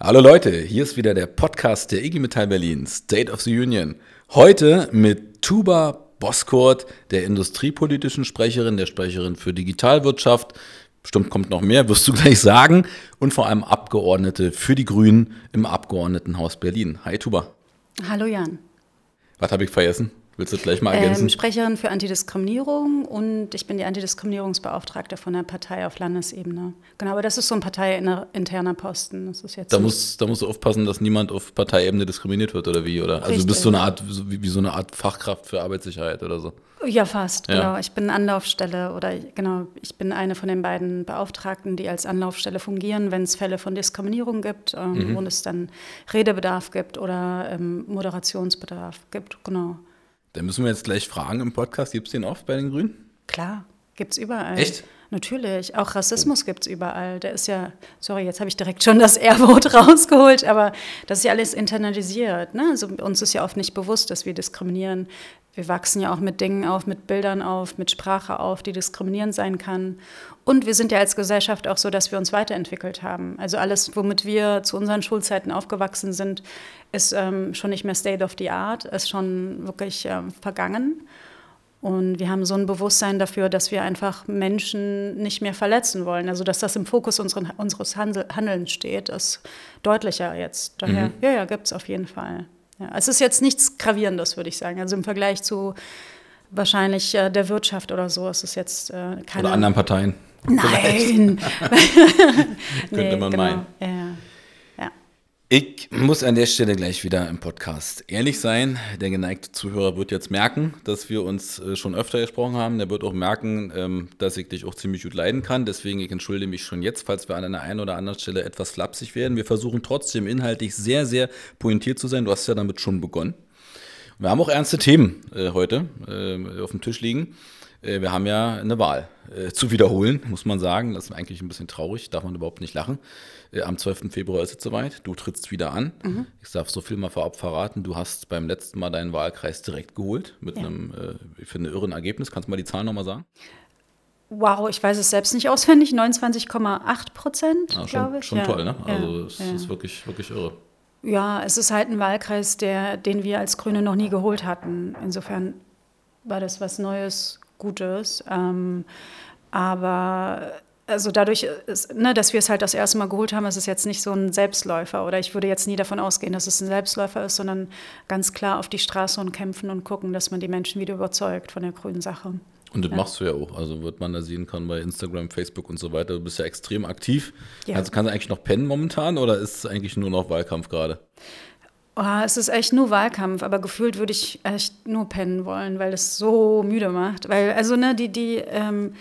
Hallo Leute, hier ist wieder der Podcast der IG Metall Berlin, State of the Union. Heute mit Tuba Boskort, der industriepolitischen Sprecherin, der Sprecherin für Digitalwirtschaft. Bestimmt kommt noch mehr, wirst du gleich sagen. Und vor allem Abgeordnete für die Grünen im Abgeordnetenhaus Berlin. Hi Tuba. Hallo Jan. Was habe ich vergessen? Willst du gleich mal ergänzen? Ähm, Sprecherin für Antidiskriminierung und ich bin die Antidiskriminierungsbeauftragte von der Partei auf Landesebene. Genau, aber das ist so ein parteiinterner Posten. Das ist jetzt da, musst, da musst du aufpassen, dass niemand auf Parteiebene diskriminiert wird, oder wie? Oder? Also du bist so eine Art, wie, wie, so eine Art Fachkraft für Arbeitssicherheit oder so. Ja, fast, ja. genau. Ich bin Anlaufstelle oder genau, ich bin eine von den beiden Beauftragten, die als Anlaufstelle fungieren, wenn es Fälle von Diskriminierung gibt ähm, mhm. und es dann Redebedarf gibt oder ähm, Moderationsbedarf gibt, genau. Da müssen wir jetzt gleich fragen im Podcast, gibt es den oft bei den Grünen? Klar, gibt es überall. Echt? Natürlich, auch Rassismus oh. gibt es überall. Der ist ja, sorry, jetzt habe ich direkt schon das R-Wort rausgeholt, aber das ist ja alles internalisiert. Ne? Also uns ist ja oft nicht bewusst, dass wir diskriminieren. Wir wachsen ja auch mit Dingen auf, mit Bildern auf, mit Sprache auf, die diskriminierend sein kann. Und wir sind ja als Gesellschaft auch so, dass wir uns weiterentwickelt haben. Also alles, womit wir zu unseren Schulzeiten aufgewachsen sind, ist ähm, schon nicht mehr State of the Art, ist schon wirklich ähm, vergangen. Und wir haben so ein Bewusstsein dafür, dass wir einfach Menschen nicht mehr verletzen wollen. Also dass das im Fokus unseren, unseres Handel, Handelns steht, ist deutlicher jetzt. Daher, mhm. ja, ja, gibt es auf jeden Fall. Ja, es ist jetzt nichts Gravierendes, würde ich sagen. Also im Vergleich zu wahrscheinlich äh, der Wirtschaft oder so ist es jetzt äh, keine... Oder anderen Parteien. Nein. Könnte nee, man genau. meinen. Ja. Ich muss an der Stelle gleich wieder im Podcast ehrlich sein. Der geneigte Zuhörer wird jetzt merken, dass wir uns äh, schon öfter gesprochen haben. Der wird auch merken, ähm, dass ich dich auch ziemlich gut leiden kann. Deswegen, ich entschuldige mich schon jetzt, falls wir an einer einen oder anderen Stelle etwas flapsig werden. Wir versuchen trotzdem inhaltlich sehr, sehr pointiert zu sein. Du hast ja damit schon begonnen. Wir haben auch ernste Themen äh, heute äh, auf dem Tisch liegen. Äh, wir haben ja eine Wahl äh, zu wiederholen, muss man sagen. Das ist eigentlich ein bisschen traurig, darf man überhaupt nicht lachen. Äh, am 12. Februar ist es soweit. Du trittst wieder an. Mhm. Ich darf so viel mal vorab verraten. Du hast beim letzten Mal deinen Wahlkreis direkt geholt mit ja. einem, ich finde, irren Ergebnis. Kannst du mal die Zahlen nochmal sagen? Wow, ich weiß es selbst nicht auswendig. 29,8 Prozent, ja, glaube ich. Schon ja. toll, ne? Also es ist wirklich, wirklich irre. Ja, es ist halt ein Wahlkreis, der, den wir als Grüne noch nie geholt hatten. Insofern war das was Neues, Gutes. Ähm, aber also dadurch, ist, ne, dass wir es halt das erste Mal geholt haben, ist es jetzt nicht so ein Selbstläufer. Oder ich würde jetzt nie davon ausgehen, dass es ein Selbstläufer ist, sondern ganz klar auf die Straße und kämpfen und gucken, dass man die Menschen wieder überzeugt von der grünen Sache. Und das ja. machst du ja auch. Also wird man da sehen kann bei Instagram, Facebook und so weiter. Du bist ja extrem aktiv. Ja. Also kannst du eigentlich noch pennen momentan oder ist es eigentlich nur noch Wahlkampf gerade? Oh, es ist echt nur Wahlkampf, aber gefühlt würde ich echt nur pennen wollen, weil es so müde macht. Weil, also, ne, die, die, ähm,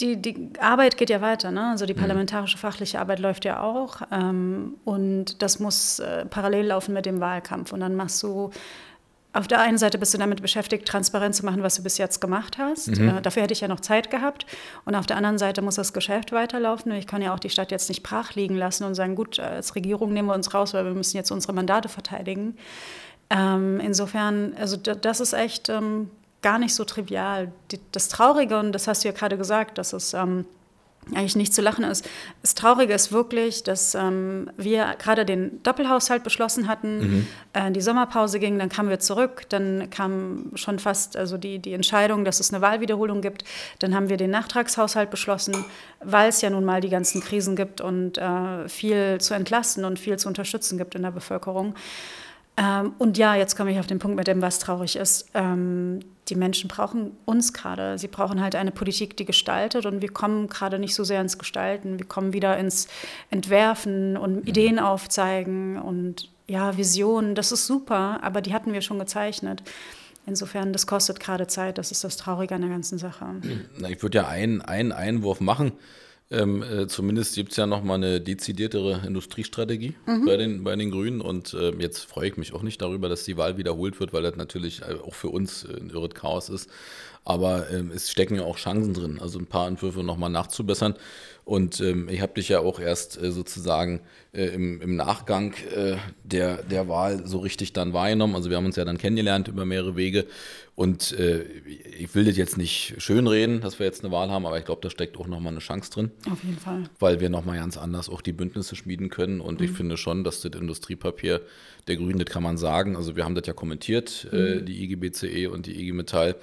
die, die Arbeit geht ja weiter, ne? Also die mhm. parlamentarische fachliche Arbeit läuft ja auch. Ähm, und das muss äh, parallel laufen mit dem Wahlkampf. Und dann machst du auf der einen Seite bist du damit beschäftigt, transparent zu machen, was du bis jetzt gemacht hast. Mhm. Äh, dafür hätte ich ja noch Zeit gehabt. Und auf der anderen Seite muss das Geschäft weiterlaufen. Ich kann ja auch die Stadt jetzt nicht brach liegen lassen und sagen, gut, als Regierung nehmen wir uns raus, weil wir müssen jetzt unsere Mandate verteidigen. Ähm, insofern, also das ist echt ähm, gar nicht so trivial. Die, das Traurige, und das hast du ja gerade gesagt, dass es ähm, eigentlich nicht zu lachen ist. Das Traurige ist wirklich, dass ähm, wir gerade den Doppelhaushalt beschlossen hatten, mhm. äh, die Sommerpause ging, dann kamen wir zurück, dann kam schon fast also die, die Entscheidung, dass es eine Wahlwiederholung gibt. Dann haben wir den Nachtragshaushalt beschlossen, weil es ja nun mal die ganzen Krisen gibt und äh, viel zu entlasten und viel zu unterstützen gibt in der Bevölkerung. Ähm, und ja, jetzt komme ich auf den Punkt mit dem, was traurig ist. Ähm, die Menschen brauchen uns gerade. Sie brauchen halt eine Politik, die gestaltet. Und wir kommen gerade nicht so sehr ins Gestalten. Wir kommen wieder ins Entwerfen und mhm. Ideen aufzeigen und ja, Visionen. Das ist super, aber die hatten wir schon gezeichnet. Insofern, das kostet gerade Zeit. Das ist das Traurige an der ganzen Sache. Na, ich würde ja einen, einen Einwurf machen. Ähm, äh, zumindest gibt es ja nochmal eine dezidiertere Industriestrategie mhm. bei, den, bei den Grünen. Und äh, jetzt freue ich mich auch nicht darüber, dass die Wahl wiederholt wird, weil das natürlich äh, auch für uns ein irres Chaos ist. Aber ähm, es stecken ja auch Chancen drin, also ein paar Entwürfe nochmal nachzubessern. Und ähm, ich habe dich ja auch erst äh, sozusagen äh, im, im, Nachgang äh, der, der Wahl so richtig dann wahrgenommen. Also wir haben uns ja dann kennengelernt über mehrere Wege. Und äh, ich will das jetzt nicht schönreden, dass wir jetzt eine Wahl haben, aber ich glaube, da steckt auch nochmal eine Chance drin. Auf jeden Fall. Weil wir nochmal ganz anders auch die Bündnisse schmieden können. Und mhm. ich finde schon, dass das Industriepapier der Grünen, das kann man sagen. Also wir haben das ja kommentiert, äh, mhm. die IGBCE und die IG Metall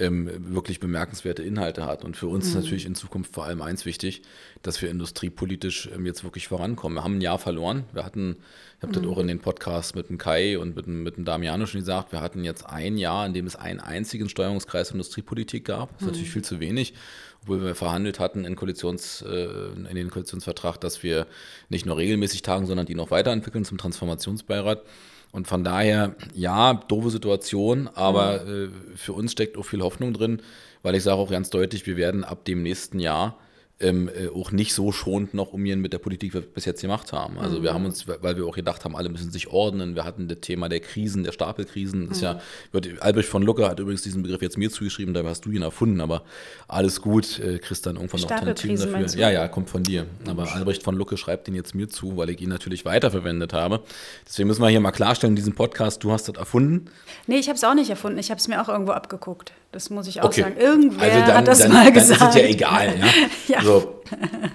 ähm, wirklich bemerkenswerte Inhalte hat. Und für uns mhm. ist natürlich in Zukunft vor allem eins wichtig, dass wir industriepolitisch ähm, jetzt wirklich vorankommen. Wir haben ein Jahr verloren. Wir hatten, ich habe mhm. das auch in den Podcasts mit dem Kai und mit, mit dem Damiano schon gesagt, wir hatten jetzt ein Jahr, in dem es einen einzigen Steuerungskreis Industriepolitik gab. Das ist mhm. natürlich viel zu wenig obwohl wir verhandelt hatten in, Koalitions, äh, in den Koalitionsvertrag, dass wir nicht nur regelmäßig tagen, sondern die noch weiterentwickeln zum Transformationsbeirat. Und von daher, ja, doofe Situation, aber mhm. äh, für uns steckt auch viel Hoffnung drin, weil ich sage auch ganz deutlich, wir werden ab dem nächsten Jahr ähm, äh, auch nicht so schonend noch umgehen mit der Politik, wie wir bis jetzt gemacht haben. Also mhm. wir haben uns, weil wir auch gedacht haben, alle müssen sich ordnen. Wir hatten das Thema der Krisen, der Stapelkrisen. Mhm. ja, wird, Albrecht von Lucke hat übrigens diesen Begriff jetzt mir zugeschrieben, dabei hast du ihn erfunden, aber alles gut, äh, kriegst dann irgendwann noch Tantiemen dafür. Ja, ja, kommt von dir. Aber Albrecht von Lucke schreibt den jetzt mir zu, weil ich ihn natürlich weiterverwendet habe. Deswegen müssen wir hier mal klarstellen in diesem Podcast, du hast das erfunden. Nee, ich habe es auch nicht erfunden. Ich habe es mir auch irgendwo abgeguckt. Das muss ich auch okay. sagen. Irgendwer also dann, hat das dann, mal dann gesagt. Ist es ja egal. Ja? ja. So. cuando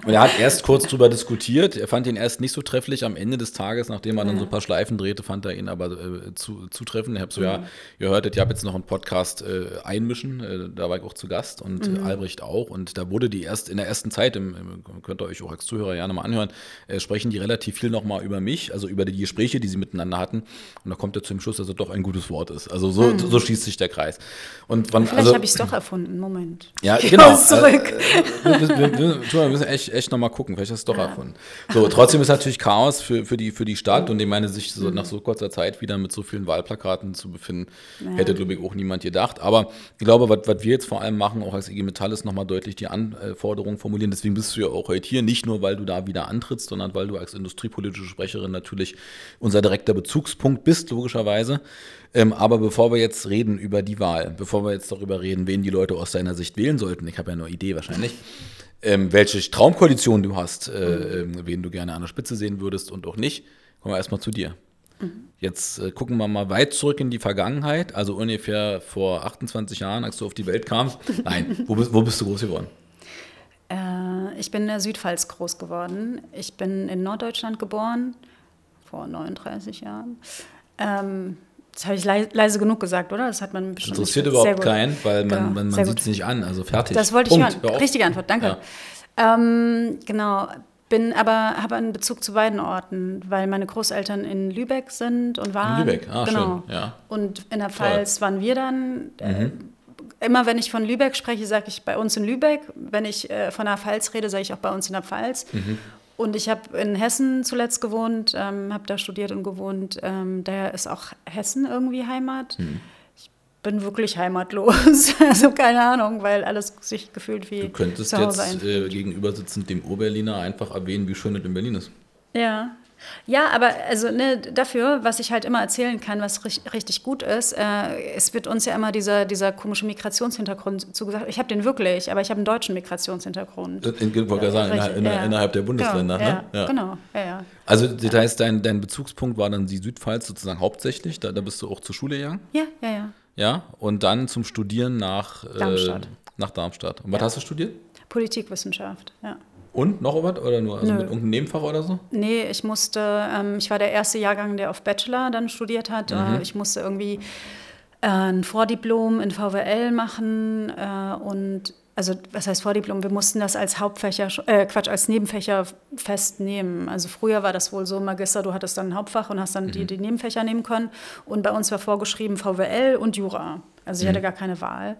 Und er hat erst kurz drüber diskutiert. Er fand ihn erst nicht so trefflich. Am Ende des Tages, nachdem er dann so ein paar Schleifen drehte, fand er ihn aber äh, zu, zutreffend. Ich habe so, mhm. ja, ihr hörtet, ich habe jetzt noch einen Podcast äh, einmischen. Äh, da war ich auch zu Gast und mhm. Albrecht auch. Und da wurde die erst in der ersten Zeit, im, im, könnt ihr euch auch als Zuhörer gerne mal anhören, äh, sprechen die relativ viel nochmal über mich, also über die Gespräche, die sie miteinander hatten. Und da kommt er zum Schluss, dass er doch ein gutes Wort ist. Also so, mhm. so schließt sich der Kreis. Und wann, Vielleicht also, habe ich es doch erfunden. Moment. Ja, ich genau. Zurück. Äh, wir, wir, wir, wir, müssen echt, echt nochmal gucken. Vielleicht hast du es doch ja. erfunden. So, trotzdem ist natürlich Chaos für, für, die, für die Stadt. Und ich meine, sich so, nach so kurzer Zeit wieder mit so vielen Wahlplakaten zu befinden, ja. hätte, glaube ich, auch niemand gedacht. Aber ich glaube, was, wir jetzt vor allem machen, auch als IG Metall, ist nochmal deutlich die Anforderungen formulieren. Deswegen bist du ja auch heute hier. Nicht nur, weil du da wieder antrittst, sondern weil du als industriepolitische Sprecherin natürlich unser direkter Bezugspunkt bist, logischerweise. Ähm, aber bevor wir jetzt reden über die Wahl, bevor wir jetzt darüber reden, wen die Leute aus deiner Sicht wählen sollten, ich habe ja eine Idee wahrscheinlich, ähm, welche Traumkoalition du hast, äh, äh, wen du gerne an der Spitze sehen würdest und auch nicht, kommen wir erstmal zu dir. Mhm. Jetzt äh, gucken wir mal weit zurück in die Vergangenheit, also ungefähr vor 28 Jahren, als du auf die Welt kamst. Nein, wo bist, wo bist du groß geworden? Äh, ich bin in der Südpfalz groß geworden. Ich bin in Norddeutschland geboren, vor 39 Jahren. Ähm, das habe ich leise genug gesagt, oder? Das hat man bestimmt. Das interessiert überhaupt keinen, weil man, genau. man, man sieht es nicht an. Also fertig. Das wollte Punkt. ich hören. Richtige Antwort, danke. Ja. Ähm, genau. Bin aber, habe einen Bezug zu beiden Orten, weil meine Großeltern in Lübeck sind und waren. In Lübeck, ah, genau. schön. Ja. Und in der Pfalz waren wir dann. Äh, mhm. Immer wenn ich von Lübeck spreche, sage ich bei uns in Lübeck. Wenn ich äh, von der Pfalz rede, sage ich auch bei uns in der Pfalz. Mhm. Und ich habe in Hessen zuletzt gewohnt, ähm, habe da studiert und gewohnt. Ähm, daher ist auch Hessen irgendwie Heimat. Hm. Ich bin wirklich heimatlos. also keine Ahnung, weil alles sich gefühlt wie. Du könntest jetzt äh, gegenüber sitzend dem Oberliner einfach erwähnen, wie schön es in Berlin ist. Ja, ja, aber also ne, dafür, was ich halt immer erzählen kann, was richtig, gut ist, äh, es wird uns ja immer dieser, dieser komische Migrationshintergrund zugesagt. Ich habe den wirklich, aber ich habe einen deutschen Migrationshintergrund. In, in, ja, sagen, innerhalb, ja. innerhalb der Bundesländer, genau, ne? Ja, genau, ja, ja. Also das heißt, dein, dein Bezugspunkt war dann die Südpfalz sozusagen hauptsächlich, da, da bist du auch zur Schule gegangen? Ja, ja, ja. Ja, und dann zum Studieren nach Darmstadt. Äh, nach Darmstadt. Und was hast du studiert? Politikwissenschaft, ja. Und noch was oder nur also mit irgendeinem Nebenfach oder so? Nee, ich musste, ähm, ich war der erste Jahrgang, der auf Bachelor dann studiert hat. Mhm. Äh, ich musste irgendwie äh, ein Vordiplom in VWL machen äh, und also was heißt Vordiplom? Wir mussten das als Hauptfächer, äh, Quatsch, als Nebenfächer festnehmen. Also früher war das wohl so, Magister, du hattest dann ein Hauptfach und hast dann mhm. die, die Nebenfächer nehmen können. Und bei uns war vorgeschrieben VWL und Jura. Also ich mhm. hatte gar keine Wahl.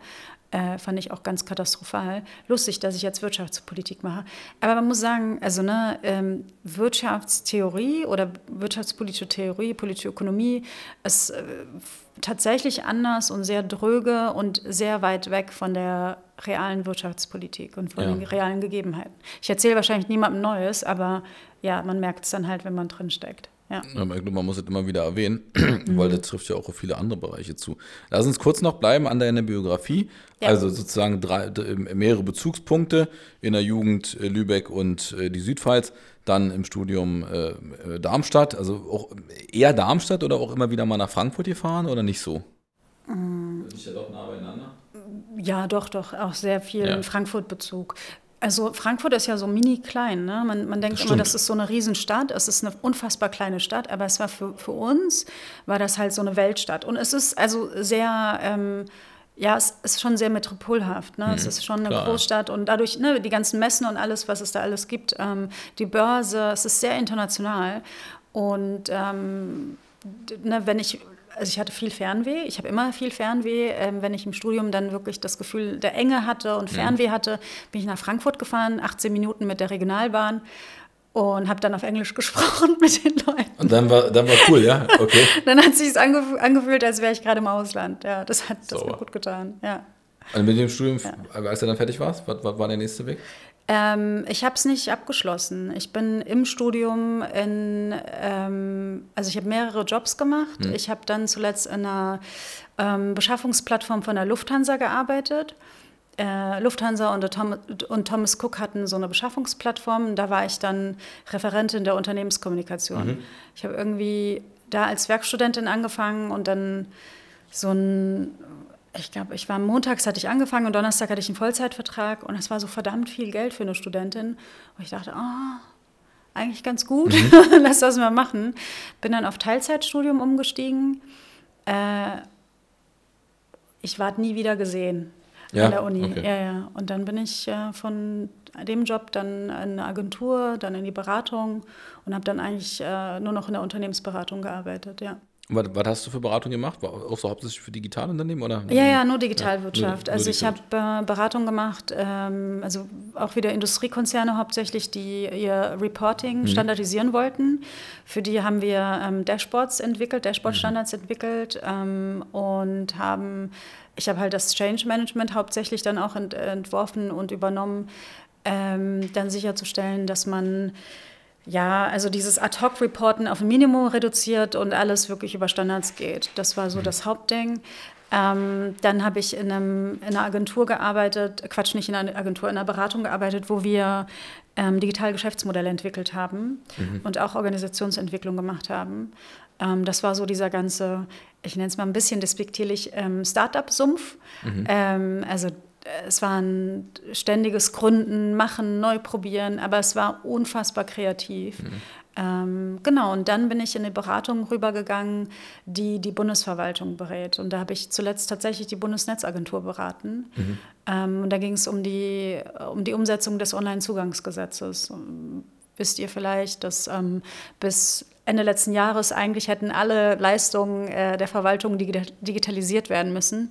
Äh, fand ich auch ganz katastrophal. Lustig, dass ich jetzt Wirtschaftspolitik mache. Aber man muss sagen, also ne, ähm, Wirtschaftstheorie oder wirtschaftspolitische Theorie, politische Ökonomie ist äh, tatsächlich anders und sehr dröge und sehr weit weg von der realen Wirtschaftspolitik und von ja. den realen Gegebenheiten. Ich erzähle wahrscheinlich niemandem Neues, aber ja, man merkt es dann halt, wenn man drin steckt. Ja. man muss es immer wieder erwähnen, weil das trifft ja auch auf viele andere Bereiche zu. Lass uns kurz noch bleiben an deiner Biografie. Ja. Also sozusagen drei, mehrere Bezugspunkte in der Jugend äh, Lübeck und äh, die Südpfalz, dann im Studium äh, Darmstadt, also auch eher Darmstadt oder auch immer wieder mal nach Frankfurt gefahren oder nicht so? Mhm. Ist ja doch nah beieinander? Ja, doch, doch, auch sehr viel ja. Frankfurt-Bezug. Also Frankfurt ist ja so mini klein. Ne? Man, man denkt das immer, das ist so eine Riesenstadt. Es ist eine unfassbar kleine Stadt, aber es war für, für uns, war das halt so eine Weltstadt. Und es ist also sehr, ähm, ja, es ist schon sehr metropolhaft. Ne? Mhm, es ist schon eine klar. Großstadt und dadurch ne, die ganzen Messen und alles, was es da alles gibt, ähm, die Börse, es ist sehr international. Und ähm, ne, wenn ich also ich hatte viel Fernweh, ich habe immer viel Fernweh. Ähm, wenn ich im Studium dann wirklich das Gefühl der Enge hatte und Fernweh hatte, bin ich nach Frankfurt gefahren, 18 Minuten mit der Regionalbahn und habe dann auf Englisch gesprochen mit den Leuten. Und dann war, dann war cool, ja? Okay. dann hat es sich angef angefühlt, als wäre ich gerade im Ausland. Ja, das hat, das hat gut getan, ja. Und mit dem Studium, ja. als du dann fertig warst, was, was war der nächste Weg? Ähm, ich habe es nicht abgeschlossen. Ich bin im Studium in, ähm, also ich habe mehrere Jobs gemacht. Hm. Ich habe dann zuletzt in einer ähm, Beschaffungsplattform von der Lufthansa gearbeitet. Äh, Lufthansa und, Tom, und, Thomas Cook hatten so eine Beschaffungsplattform. Da war ich dann Referentin der Unternehmenskommunikation. Mhm. Ich habe irgendwie da als Werkstudentin angefangen und dann so ein ich glaube, ich war montags hatte ich angefangen und Donnerstag hatte ich einen Vollzeitvertrag und das war so verdammt viel Geld für eine Studentin. Und ich dachte, oh, eigentlich ganz gut, mhm. lass das mal machen. Bin dann auf Teilzeitstudium umgestiegen. Äh, ich ward nie wieder gesehen ja? an der Uni. Okay. Ja, ja. Und dann bin ich äh, von dem Job dann in eine Agentur, dann in die Beratung und habe dann eigentlich äh, nur noch in der Unternehmensberatung gearbeitet, ja. Was, was, hast du für Beratung gemacht? War auch so hauptsächlich für Digitalunternehmen? Oder? Ja, ja, nur Digitalwirtschaft. Ja, nur, nur also ich habe äh, Beratung gemacht, ähm, also auch wieder Industriekonzerne hauptsächlich, die ihr Reporting mhm. standardisieren wollten. Für die haben wir ähm, Dashboards entwickelt, Dashboard-Standards mhm. entwickelt ähm, und haben, ich habe halt das Change Management hauptsächlich dann auch ent, entworfen und übernommen, ähm, dann sicherzustellen, dass man ja, also dieses Ad-Hoc-Reporten auf ein Minimum reduziert und alles wirklich über Standards geht. Das war so mhm. das Hauptding. Ähm, dann habe ich in, einem, in, einer Agentur gearbeitet, Quatsch, nicht in einer Agentur, in einer Beratung gearbeitet, wo wir ähm, digitale Geschäftsmodelle entwickelt haben mhm. und auch Organisationsentwicklung gemacht haben. Ähm, das war so dieser ganze, ich nenne es mal ein bisschen despektierlich, ähm, Startup-Sumpf. Mhm. Ähm, also es war ein ständiges Gründen, Machen, neu probieren, aber es war unfassbar kreativ. Mhm. Ähm, genau, und dann bin ich in eine Beratung rübergegangen, die die Bundesverwaltung berät. Und da habe ich zuletzt tatsächlich die Bundesnetzagentur beraten. Mhm. Ähm, und da ging es um die, um die Umsetzung des Onlinezugangsgesetzes. Wisst ihr vielleicht, dass ähm, bis Ende letzten Jahres eigentlich hätten alle Leistungen äh, der Verwaltung digitalisiert werden müssen.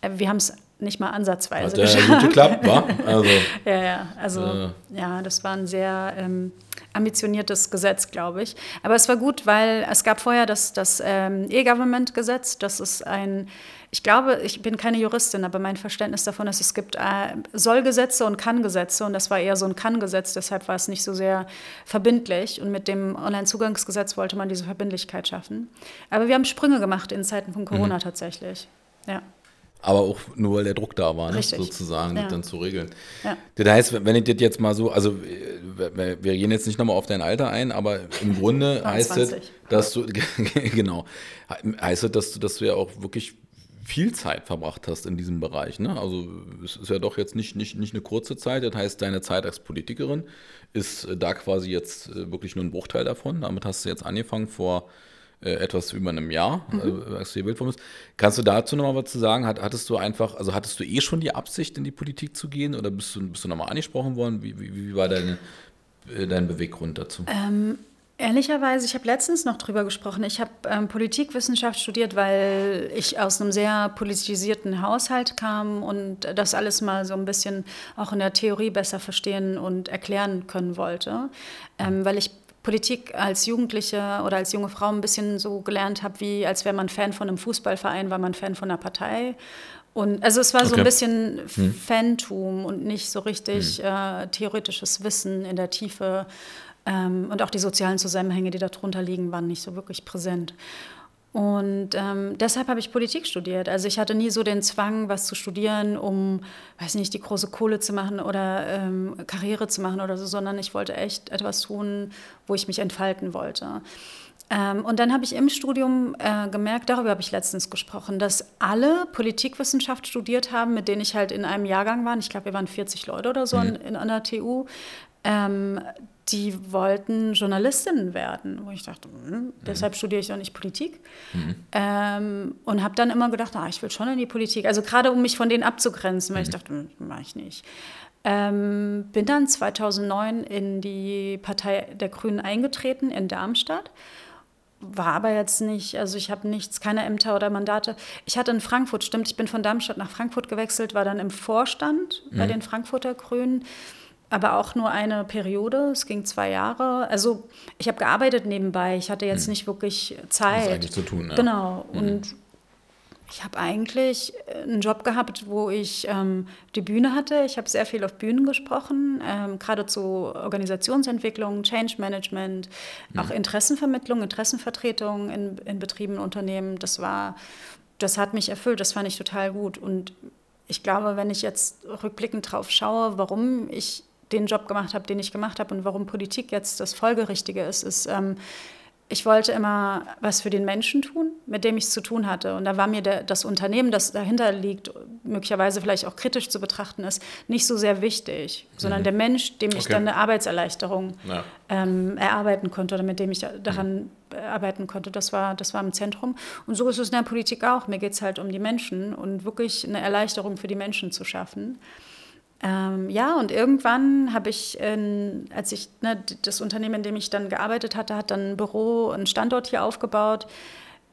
Äh, wir haben es nicht mal ansatzweise Hat geschafft. gut geklappt, war? Also, ja, ja, also äh. ja, das war ein sehr ähm, ambitioniertes Gesetz, glaube ich. Aber es war gut, weil es gab vorher das, das ähm, E-Government-Gesetz. Das ist ein, ich glaube, ich bin keine Juristin, aber mein Verständnis davon ist, es gibt äh, Sollgesetze und Kann-Gesetze und das war eher so ein Kann-Gesetz, deshalb war es nicht so sehr verbindlich und mit dem Onlinezugangsgesetz wollte man diese Verbindlichkeit schaffen. Aber wir haben Sprünge gemacht in Zeiten von Corona mhm. tatsächlich. Ja aber auch nur weil der Druck da war, ne? sozusagen, ja. das dann zu regeln. Ja. Das heißt, wenn ich das jetzt mal so, also äh, wir gehen jetzt nicht nochmal auf dein Alter ein, aber im Grunde heißt es, dass du, genau, heißt es, dass du, dass du ja auch wirklich viel Zeit verbracht hast in diesem Bereich. Ne? Also es ist ja doch jetzt nicht, nicht, nicht eine kurze Zeit, das heißt, deine Zeit als Politikerin ist äh, da quasi jetzt äh, wirklich nur ein Bruchteil davon. Damit hast du jetzt angefangen vor äh, etwas über einem Jahr, mhm. äh, als du hier Bildform bist. Kannst du dazu nochmal was zu sagen? Hat, hattest du einfach, also hattest du eh schon die Absicht, in die Politik zu gehen oder bist du, bist du nochmal angesprochen worden? Wie, wie, wie war deine, äh, dein Beweggrund dazu? Ähm, Ehrlicherweise, ich habe letztens noch drüber gesprochen. Ich habe ähm, Politikwissenschaft studiert, weil ich aus einem sehr politisierten Haushalt kam und das alles mal so ein bisschen auch in der Theorie besser verstehen und erklären können wollte. Ähm, weil ich Politik als Jugendliche oder als junge Frau ein bisschen so gelernt habe, wie als wäre man Fan von einem Fußballverein, war man Fan von einer Partei. Und also es war okay. so ein bisschen hm. Fantum und nicht so richtig hm. äh, theoretisches Wissen in der Tiefe. Ähm, und auch die sozialen Zusammenhänge, die darunter liegen, waren nicht so wirklich präsent. Und ähm, deshalb habe ich Politik studiert. Also ich hatte nie so den Zwang, was zu studieren, um, weiß nicht, die große Kohle zu machen oder ähm, Karriere zu machen oder so, sondern ich wollte echt etwas tun, wo ich mich entfalten wollte. Ähm, und dann habe ich im Studium äh, gemerkt, darüber habe ich letztens gesprochen, dass alle Politikwissenschaft studiert haben, mit denen ich halt in einem Jahrgang war. Ich glaube, wir waren 40 Leute oder so mhm. in, in, an der TU. Ähm, die wollten Journalistinnen werden, wo ich dachte, hm, mhm. deshalb studiere ich auch nicht Politik. Mhm. Ähm, und habe dann immer gedacht, ah, ich will schon in die Politik. Also gerade um mich von denen abzugrenzen, weil mhm. ich dachte, hm, mache ich nicht. Ähm, bin dann 2009 in die Partei der Grünen eingetreten in Darmstadt. War aber jetzt nicht, also ich habe nichts, keine Ämter oder Mandate. Ich hatte in Frankfurt, stimmt, ich bin von Darmstadt nach Frankfurt gewechselt, war dann im Vorstand bei mhm. den Frankfurter Grünen aber auch nur eine Periode. Es ging zwei Jahre. Also ich habe gearbeitet nebenbei. Ich hatte jetzt hm. nicht wirklich Zeit. Das eigentlich zu tun. Ja. Genau. Hm. Und ich habe eigentlich einen Job gehabt, wo ich ähm, die Bühne hatte. Ich habe sehr viel auf Bühnen gesprochen, ähm, gerade zu Organisationsentwicklung, Change Management, hm. auch Interessenvermittlung, Interessenvertretung in, in Betrieben, Unternehmen. Das war, das hat mich erfüllt. Das fand ich total gut. Und ich glaube, wenn ich jetzt rückblickend drauf schaue, warum ich den Job gemacht habe, den ich gemacht habe und warum Politik jetzt das Folgerichtige ist, ist, ähm, ich wollte immer was für den Menschen tun, mit dem ich es zu tun hatte. Und da war mir der, das Unternehmen, das dahinter liegt, möglicherweise vielleicht auch kritisch zu betrachten ist, nicht so sehr wichtig, sondern mhm. der Mensch, dem ich dann eine Arbeitserleichterung ja. ähm, erarbeiten konnte oder mit dem ich daran mhm. arbeiten konnte. Das war, das war im Zentrum. Und so ist es in der Politik auch. Mir geht es halt um die Menschen und wirklich eine Erleichterung für die Menschen zu schaffen. Ähm, ja, und irgendwann habe ich, in, als ich, ne, das Unternehmen, in dem ich dann gearbeitet hatte, hat dann ein Büro, einen Standort hier aufgebaut.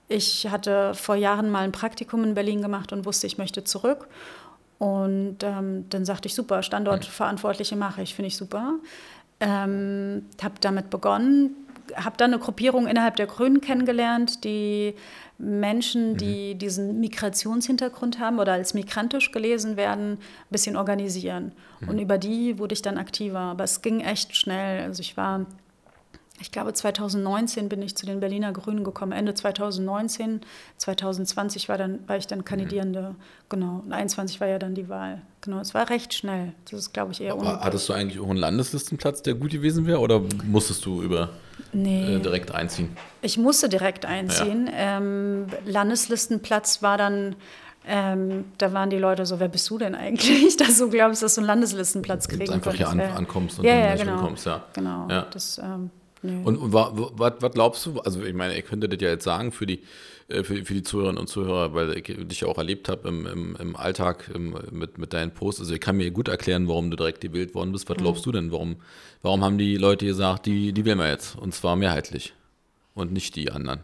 Ich hatte vor Jahren mal ein Praktikum in Berlin gemacht und wusste, ich möchte zurück. Und ähm, dann sagte ich, super, Standortverantwortliche mache ich, finde ich super. Ähm, habe damit begonnen, habe dann eine Gruppierung innerhalb der Grünen kennengelernt, die Menschen, die mhm. diesen Migrationshintergrund haben oder als migrantisch gelesen werden, ein bisschen organisieren. Mhm. Und über die wurde ich dann aktiver. Aber es ging echt schnell. Also ich war, ich glaube 2019 bin ich zu den Berliner Grünen gekommen, Ende 2019. 2020 war, dann, war ich dann Kandidierende. Mhm. Genau. Und 21 war ja dann die Wahl. Genau, es war recht schnell. Das ist, glaube ich, eher Aber Hattest du eigentlich auch einen Landeslistenplatz, der gut gewesen wäre? Oder musstest du über nee. äh, direkt einziehen? Ich musste direkt einziehen. Ja. Ähm, Landeslistenplatz war dann, ähm, da waren die Leute so, wer bist du denn eigentlich, dass du glaubst, dass du einen Landeslistenplatz kriegen kannst. einfach hier an, ankommst und ja, ja, genau. Kommst, ja. Genau. Ja. Das, ähm, nee. Und, und was, was glaubst du, also ich meine, ihr könntet das ja jetzt sagen für die äh, für, für die Zuhörerinnen und Zuhörer, weil ich dich ja auch erlebt habe im, im, im Alltag im, mit, mit deinen Posts. Also ich kann mir gut erklären, warum du direkt gewählt worden bist. Was mhm. glaubst du denn? Warum, warum haben die Leute gesagt, die, die wählen wir jetzt? Und zwar mehrheitlich und nicht die anderen?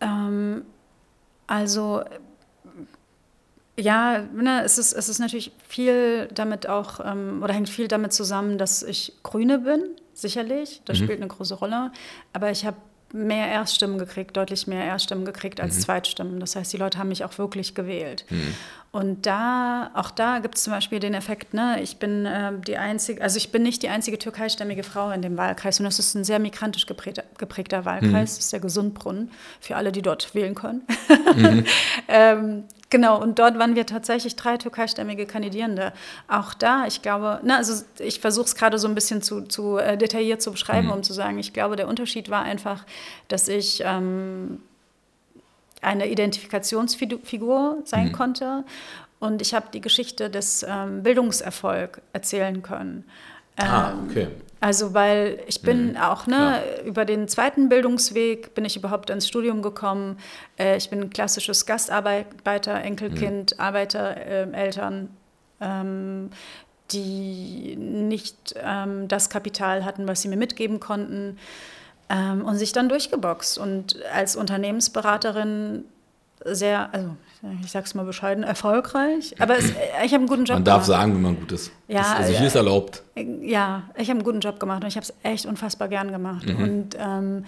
Ähm, also ja, ne, es, ist, es ist natürlich viel damit auch, ähm, oder hängt viel damit zusammen, dass ich Grüne bin, sicherlich. Das mhm. spielt eine große Rolle. Aber ich habe mehr Erststimmen gekriegt, deutlich mehr Erststimmen gekriegt als mhm. Zweitstimmen. Das heißt, die Leute haben mich auch wirklich gewählt. Mhm. Und da, auch da gibt es zum Beispiel den Effekt, ne, ich bin äh, die einzige, also ich bin nicht die einzige türkeistämmige Frau in dem Wahlkreis und das ist ein sehr migrantisch geprägter, geprägter Wahlkreis, mhm. das ist der Gesundbrunnen für alle, die dort wählen können. Mhm. ähm, Genau, und dort waren wir tatsächlich drei türkeistämmige Kandidierende. Auch da, ich glaube, na, also ich versuche es gerade so ein bisschen zu, zu äh, detailliert zu beschreiben, mhm. um zu sagen, ich glaube, der Unterschied war einfach, dass ich ähm, eine Identifikationsfigur sein mhm. konnte und ich habe die Geschichte des ähm, Bildungserfolgs erzählen können. ah, ähm, okay. Also weil ich bin mhm, auch, ne, über den zweiten Bildungsweg bin ich überhaupt ins Studium gekommen. Äh, ich bin ein klassisches Gastarbeiter, Enkelkind, mhm. Arbeiter, äh, Eltern, ähm, die nicht ähm, das Kapital hatten, was sie mir mitgeben konnten ähm, und sich dann durchgeboxt. Und als Unternehmensberaterin sehr, also ich sag's mal bescheiden, erfolgreich. Aber es, ich habe einen guten Job gemacht. Man darf sagen, wenn man gut ist. Ja, das, also hier ist erlaubt. Ja, ich habe einen guten Job gemacht und ich habe es echt unfassbar gern gemacht. Mhm. Und ähm,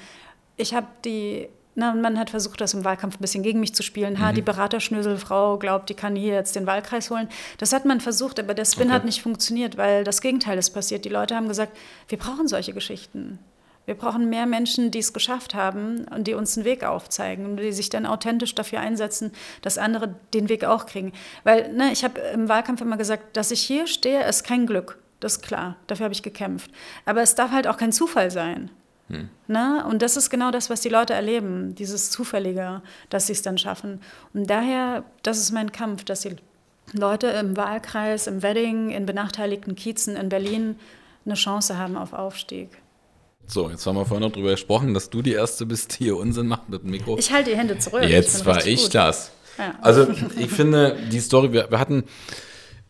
ich habe die Na, man hat versucht, das im Wahlkampf ein bisschen gegen mich zu spielen. Ha, mhm. die Beraterschnöselfrau glaubt, die kann hier jetzt den Wahlkreis holen. Das hat man versucht, aber der Spin okay. hat nicht funktioniert, weil das Gegenteil ist passiert. Die Leute haben gesagt, wir brauchen solche Geschichten. Wir brauchen mehr Menschen, die es geschafft haben und die uns einen Weg aufzeigen und die sich dann authentisch dafür einsetzen, dass andere den Weg auch kriegen. Weil ne, ich habe im Wahlkampf immer gesagt, dass ich hier stehe, ist kein Glück. Das ist klar, dafür habe ich gekämpft. Aber es darf halt auch kein Zufall sein. Hm. Ne? Und das ist genau das, was die Leute erleben, dieses Zufällige, dass sie es dann schaffen. Und daher, das ist mein Kampf, dass die Leute im Wahlkreis, im Wedding, in benachteiligten Kiezen in Berlin eine Chance haben auf Aufstieg. So, jetzt haben wir vorhin noch darüber gesprochen, dass du die Erste bist, die hier Unsinn macht mit dem Mikro. Ich halte die Hände zurück. Jetzt ich war ich gut. das. Ja. Also ich finde, die Story, wir, wir hatten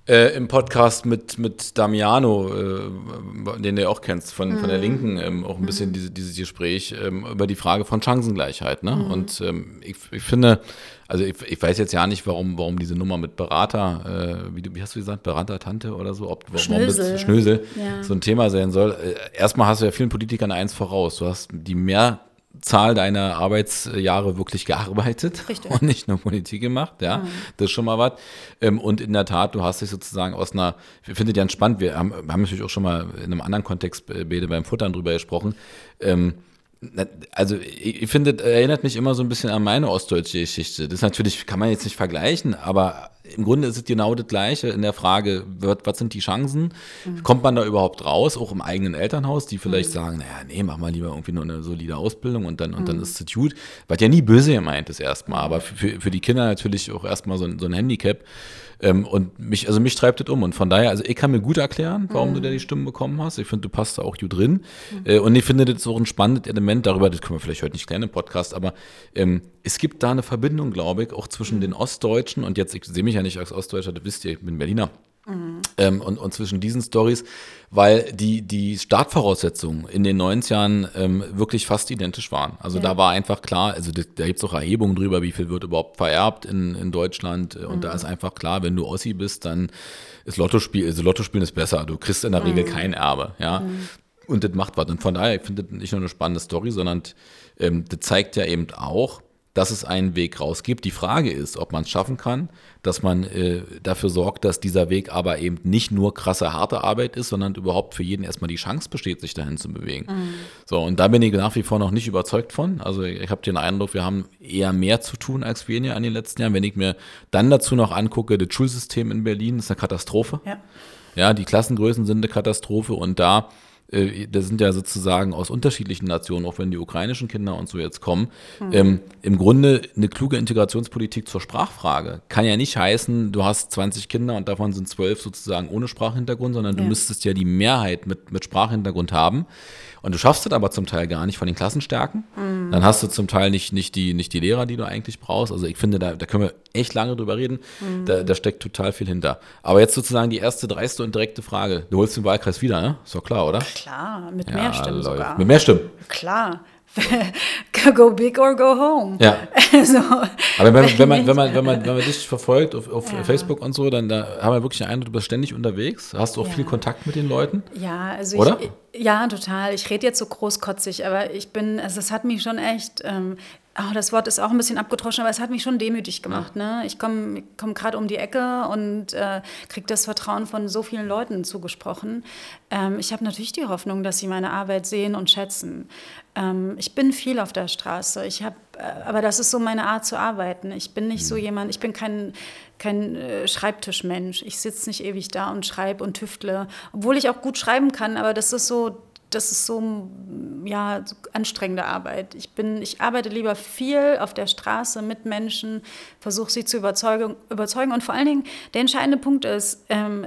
äh, im Podcast mit, mit Damiano, äh, den du ja auch kennst, von, mhm. von der mhm. Linken, ähm, auch ein bisschen mhm. diese, dieses Gespräch ähm, über die Frage von Chancengleichheit. Ne? Mhm. Und ähm, ich, ich finde, also ich, ich, weiß jetzt ja nicht, warum, warum diese Nummer mit Berater, äh, wie, wie, hast du gesagt, Beratertante oder so, ob, Schnösel, Schnösel ja. so ein Thema sein soll. Äh, erstmal hast du ja vielen Politikern eins voraus. Du hast die mehr Zahl deiner Arbeitsjahre wirklich gearbeitet Richtig. und nicht nur Politik gemacht, ja. Mhm. Das ist schon mal was. Ähm, und in der Tat, du hast dich sozusagen aus einer, ich finde ganz spannend, wir haben, haben natürlich auch schon mal in einem anderen Kontext äh, Bede beim Futtern drüber gesprochen. Ähm, also ich, finde, erinnert mich immer so ein bisschen an meine ostdeutsche Geschichte. Das natürlich, kann man jetzt nicht vergleichen, aber im Grunde ist es genau das Gleiche in der Frage, was sind die Chancen? Mhm. Kommt man da überhaupt raus, auch im eigenen Elternhaus, die vielleicht mhm. sagen, naja, nee, mach mal lieber irgendwie nur eine solide Ausbildung und dann, und dann mhm. ist es gut. Was ja nie böse gemeint ist erstmal, aber für, für die Kinder natürlich auch erstmal so, so ein Handicap. Ähm, und mich, also mich treibt das um. Und von daher, also ich kann mir gut erklären, warum mhm. du da die Stimmen bekommen hast. Ich finde, du passt da auch gut drin. Mhm. Äh, und ich finde, das ist auch ein spannendes Element darüber, das können wir vielleicht heute nicht klären im Podcast, aber ähm, es gibt da eine Verbindung, glaube ich, auch zwischen mhm. den Ostdeutschen und jetzt, ich sehe mich ja nicht als Ostdeutscher, das wisst ihr, ich bin Berliner. Mhm. Ähm, und, und zwischen diesen Stories, weil die, die Startvoraussetzungen in den 90ern ähm, wirklich fast identisch waren. Also ja. da war einfach klar, also da, da gibt es auch Erhebungen drüber, wie viel wird überhaupt vererbt in, in Deutschland. Und mhm. da ist einfach klar, wenn du Ossi bist, dann ist Lottospiel, also Lottospielen ist besser. Du kriegst in der mhm. Regel kein Erbe, ja. Mhm. Und das macht was. Und von daher, ich finde das nicht nur eine spannende Story, sondern ähm, das zeigt ja eben auch, dass es einen Weg raus gibt. Die Frage ist, ob man es schaffen kann, dass man äh, dafür sorgt, dass dieser Weg aber eben nicht nur krasse, harte Arbeit ist, sondern überhaupt für jeden erstmal die Chance besteht, sich dahin zu bewegen. Mhm. So, und da bin ich nach wie vor noch nicht überzeugt von. Also ich habe den Eindruck, wir haben eher mehr zu tun als weniger in den letzten Jahren. Wenn ich mir dann dazu noch angucke, das Schulsystem in Berlin ist eine Katastrophe. Ja. Ja, die Klassengrößen sind eine Katastrophe und da äh, das sind ja sozusagen aus unterschiedlichen Nationen, auch wenn die ukrainischen Kinder und so jetzt kommen, mhm. ähm, im Grunde eine kluge Integrationspolitik zur Sprachfrage. Kann ja nicht heißen, du hast 20 Kinder und davon sind 12 sozusagen ohne Sprachhintergrund, sondern du ja. müsstest ja die Mehrheit mit, mit Sprachhintergrund haben. Und du schaffst es aber zum Teil gar nicht von den Klassenstärken. Mhm. Dann hast du zum Teil nicht, nicht, die, nicht die Lehrer, die du eigentlich brauchst. Also ich finde, da, da können wir echt lange drüber reden. Mhm. Da, da steckt total viel hinter. Aber jetzt sozusagen die erste dreiste und direkte Frage. Du holst den Wahlkreis wieder, ne? Ist doch klar, oder? Klar, mit ja, mehr Stimmen läuft. sogar. Mit mehr Stimmen? Klar. Go big or go home. Ja. so. Aber wenn, wenn, man, wenn, man, wenn, man, wenn man dich verfolgt auf, auf ja. Facebook und so, dann da haben wir wirklich den Eindruck, du bist ständig unterwegs. Hast du auch ja. viel Kontakt mit den Leuten? Ja, also Oder? Ich, ja, total. Ich rede jetzt so großkotzig, aber ich bin, also es hat mich schon echt, ähm, oh, das Wort ist auch ein bisschen abgetroschen, aber es hat mich schon demütig gemacht. Ne? Ich komme komm gerade um die Ecke und äh, kriege das Vertrauen von so vielen Leuten zugesprochen. Ähm, ich habe natürlich die Hoffnung, dass sie meine Arbeit sehen und schätzen. Ähm, ich bin viel auf der Straße. Ich habe, äh, aber das ist so meine Art zu arbeiten. Ich bin nicht mhm. so jemand, ich bin kein, kein äh, Schreibtischmensch. Ich sitze nicht ewig da und schreibe und tüftle, obwohl ich auch gut schreiben kann, aber das ist so das ist so, ja, so anstrengende Arbeit. Ich, bin, ich arbeite lieber viel auf der Straße mit Menschen, versuche sie zu überzeugen, überzeugen. Und vor allen Dingen, der entscheidende Punkt ist, ähm,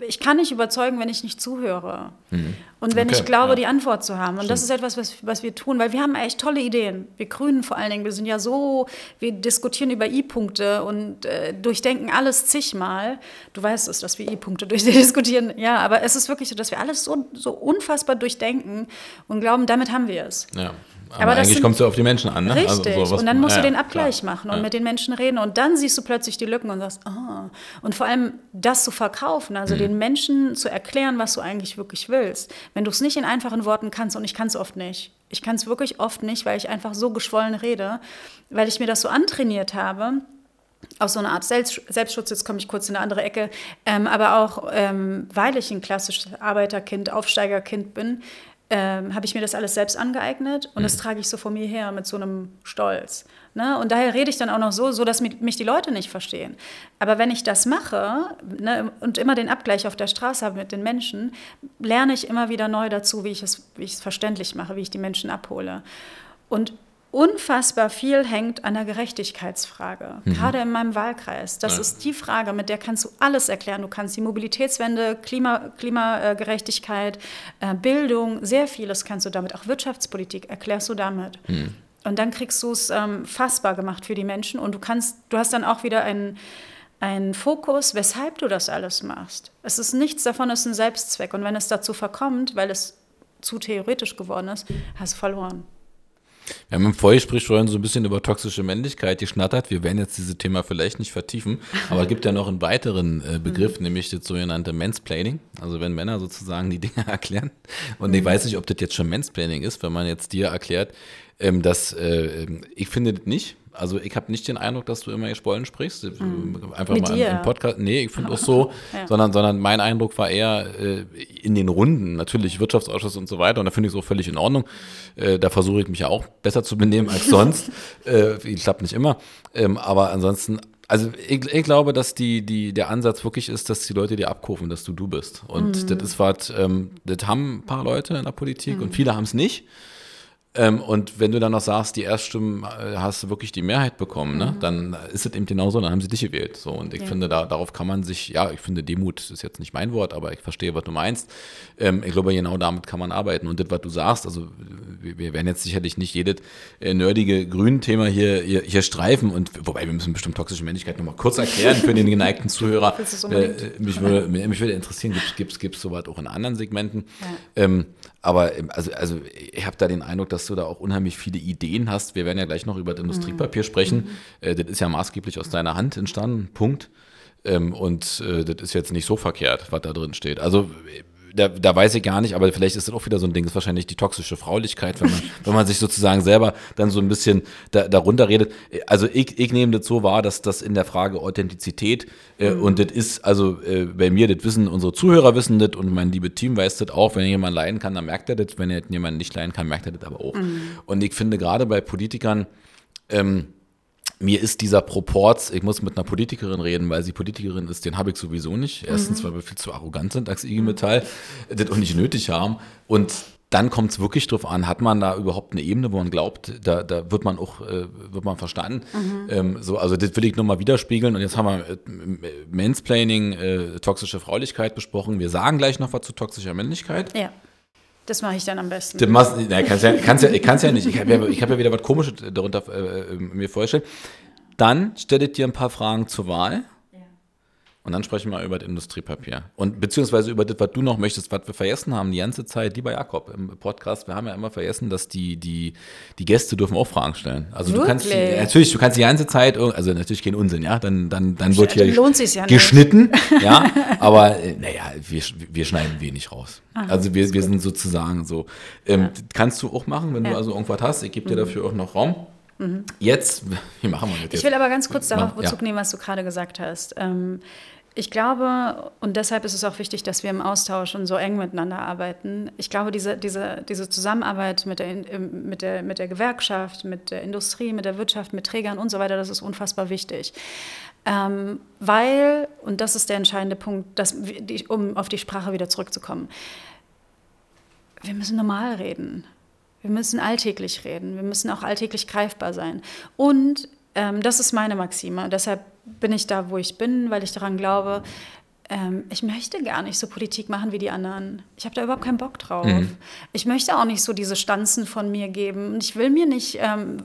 ich kann nicht überzeugen, wenn ich nicht zuhöre. Mhm. Und wenn okay, ich glaube, ja. die Antwort zu haben. Und Stimmt. das ist etwas, was, was wir tun, weil wir haben echt tolle Ideen. Wir Grünen vor allen Dingen, wir sind ja so, wir diskutieren über I-Punkte und äh, durchdenken alles zigmal. Du weißt es, dass wir I-Punkte durchdiskutieren. Ja, aber es ist wirklich so, dass wir alles so, so unfassbar durchdenken und glauben, damit haben wir es. Ja. Aber, Aber eigentlich es ja auf die Menschen an. Ne? Also richtig. Also und dann musst ja, du den Abgleich klar. machen und ja. mit den Menschen reden. Und dann siehst du plötzlich die Lücken und sagst, ah. Und vor allem das zu verkaufen, also mhm. den Menschen zu erklären, was du eigentlich wirklich willst. Wenn du es nicht in einfachen Worten kannst, und ich kann es oft nicht, ich kann es wirklich oft nicht, weil ich einfach so geschwollen rede, weil ich mir das so antrainiert habe aus so einer Art Selbstschutz, jetzt komme ich kurz in eine andere Ecke, ähm, aber auch, ähm, weil ich ein klassisches Arbeiterkind, Aufsteigerkind bin, ähm, habe ich mir das alles selbst angeeignet und mhm. das trage ich so vor mir her mit so einem Stolz. Ne? Und daher rede ich dann auch noch so, so dass mich die Leute nicht verstehen. Aber wenn ich das mache ne, und immer den Abgleich auf der Straße habe mit den Menschen, lerne ich immer wieder neu dazu, wie ich es, wie ich es verständlich mache, wie ich die Menschen abhole. Und unfassbar viel hängt an der Gerechtigkeitsfrage, mhm. gerade in meinem Wahlkreis. Das ja. ist die Frage, mit der kannst du alles erklären. Du kannst die Mobilitätswende, Klima, Klimagerechtigkeit, äh, Bildung, sehr vieles kannst du damit, auch Wirtschaftspolitik erklärst du damit. Mhm. Und dann kriegst du es ähm, fassbar gemacht für die Menschen und du kannst, du hast dann auch wieder einen, einen Fokus, weshalb du das alles machst. Es ist nichts davon, ist ein Selbstzweck. Und wenn es dazu verkommt, weil es zu theoretisch geworden ist, hast du verloren. Wir haben im Vorgespräch vorhin so ein bisschen über toxische Männlichkeit geschnattert. Wir werden jetzt dieses Thema vielleicht nicht vertiefen, aber es gibt ja noch einen weiteren äh, Begriff, mhm. nämlich das sogenannte Mansplaining. Also wenn Männer sozusagen die Dinge erklären. Und mhm. ich weiß nicht, ob das jetzt schon Mansplaining ist, wenn man jetzt dir erklärt, ähm, dass äh, ich finde das nicht. Also ich habe nicht den Eindruck, dass du immer Geschwollen sprichst. Mhm. Einfach Mit mal dir. im Podcast. Nee, ich finde auch so, ja. sondern, sondern mein Eindruck war eher äh, in den Runden, natürlich Wirtschaftsausschuss und so weiter. Und da finde ich es auch völlig in Ordnung. Äh, da versuche ich mich ja auch besser zu benehmen als sonst. äh, klappt nicht immer. Ähm, aber ansonsten also ich, ich, glaube, dass die, die, der Ansatz wirklich ist, dass die Leute dir abkaufen, dass du du bist. Und mhm. das ist was, ähm, das haben ein paar Leute in der Politik mhm. und viele haben es nicht. Ähm, und wenn du dann noch sagst, die Erststimmen äh, hast du wirklich die Mehrheit bekommen, ne? Mhm. dann ist es eben genauso, dann haben sie dich gewählt. So, und ich ja. finde, da, darauf kann man sich, ja, ich finde, Demut ist jetzt nicht mein Wort, aber ich verstehe, was du meinst. Ähm, ich glaube, genau damit kann man arbeiten. Und das, was du sagst, also wir, wir werden jetzt sicherlich nicht jedes äh, nerdige Grün-Thema hier, hier, hier, streifen. Und wobei wir müssen bestimmt toxische Männlichkeit nochmal kurz erklären für den geneigten Zuhörer. Äh, mich, würde, mich würde interessieren, gibt es sowas auch in anderen Segmenten? Ja. Ähm, aber also, also ich habe da den Eindruck, dass du da auch unheimlich viele Ideen hast. Wir werden ja gleich noch über das Industriepapier sprechen. Mhm. Äh, das ist ja maßgeblich aus deiner Hand entstanden. Punkt. Ähm, und äh, das ist jetzt nicht so verkehrt, was da drin steht. Also da, da weiß ich gar nicht, aber vielleicht ist das auch wieder so ein Ding, das ist wahrscheinlich die toxische Fraulichkeit, wenn man, wenn man sich sozusagen selber dann so ein bisschen da, darunter redet. Also ich, ich nehme das so wahr, dass das in der Frage Authentizität äh, mhm. und das ist, also äh, bei mir, das wissen unsere Zuhörer wissen das und mein liebe Team weiß das auch, wenn jemand leiden kann, dann merkt er das, wenn er jemand nicht leiden kann, merkt er das aber auch. Mhm. Und ich finde gerade bei Politikern, ähm, mir ist dieser Proporz, ich muss mit einer Politikerin reden, weil sie Politikerin ist, den habe ich sowieso nicht. Erstens, mhm. weil wir viel zu arrogant sind als IG Metall, das auch nicht nötig haben. Und dann kommt es wirklich drauf an, hat man da überhaupt eine Ebene, wo man glaubt, da, da wird man auch, äh, wird man verstanden. Mhm. Ähm, so, also das will ich nochmal widerspiegeln. Und jetzt haben wir äh, Mansplaining, äh, toxische Fraulichkeit besprochen. Wir sagen gleich noch was zu toxischer Männlichkeit. Ja. Das mache ich dann am besten. Das machst, nein, kannst ja, kannst ja, kannst ja nicht. Ich habe ja, hab ja wieder was Komisches darunter äh, mir vorgestellt. Dann stelle ich dir ein paar Fragen zur Wahl. Und dann sprechen wir über das Industriepapier. Und beziehungsweise über das, was du noch möchtest, was wir vergessen haben die ganze Zeit, lieber Jakob, im Podcast, wir haben ja immer vergessen, dass die, die, die Gäste dürfen auch Fragen stellen. Also Wirklich? du kannst natürlich, du kannst die ganze Zeit, also natürlich kein Unsinn, ja, dann, dann, dann wird hier ja geschnitten, ja, aber äh, naja, wir, wir schneiden wenig raus. Aha, also wir, wir sind sozusagen so. Ähm, ja. Kannst du auch machen, wenn ja. du also irgendwas hast, ich gebe dir mhm. dafür auch noch Raum. Mhm. Jetzt, wie machen wir das jetzt? Ich will aber ganz kurz darauf Bezug ja. nehmen, was du gerade gesagt hast. Ähm, ich glaube, und deshalb ist es auch wichtig, dass wir im Austausch und so eng miteinander arbeiten. Ich glaube, diese, diese, diese Zusammenarbeit mit der, mit, der, mit der Gewerkschaft, mit der Industrie, mit der Wirtschaft, mit Trägern und so weiter, das ist unfassbar wichtig. Ähm, weil, und das ist der entscheidende Punkt, dass, um auf die Sprache wieder zurückzukommen, wir müssen normal reden. Wir müssen alltäglich reden. Wir müssen auch alltäglich greifbar sein. Und ähm, das ist meine Maxime. Deshalb bin ich da, wo ich bin, weil ich daran glaube, ähm, ich möchte gar nicht so Politik machen wie die anderen. Ich habe da überhaupt keinen Bock drauf. Mhm. Ich möchte auch nicht so diese Stanzen von mir geben. Und ich will mir nicht ähm,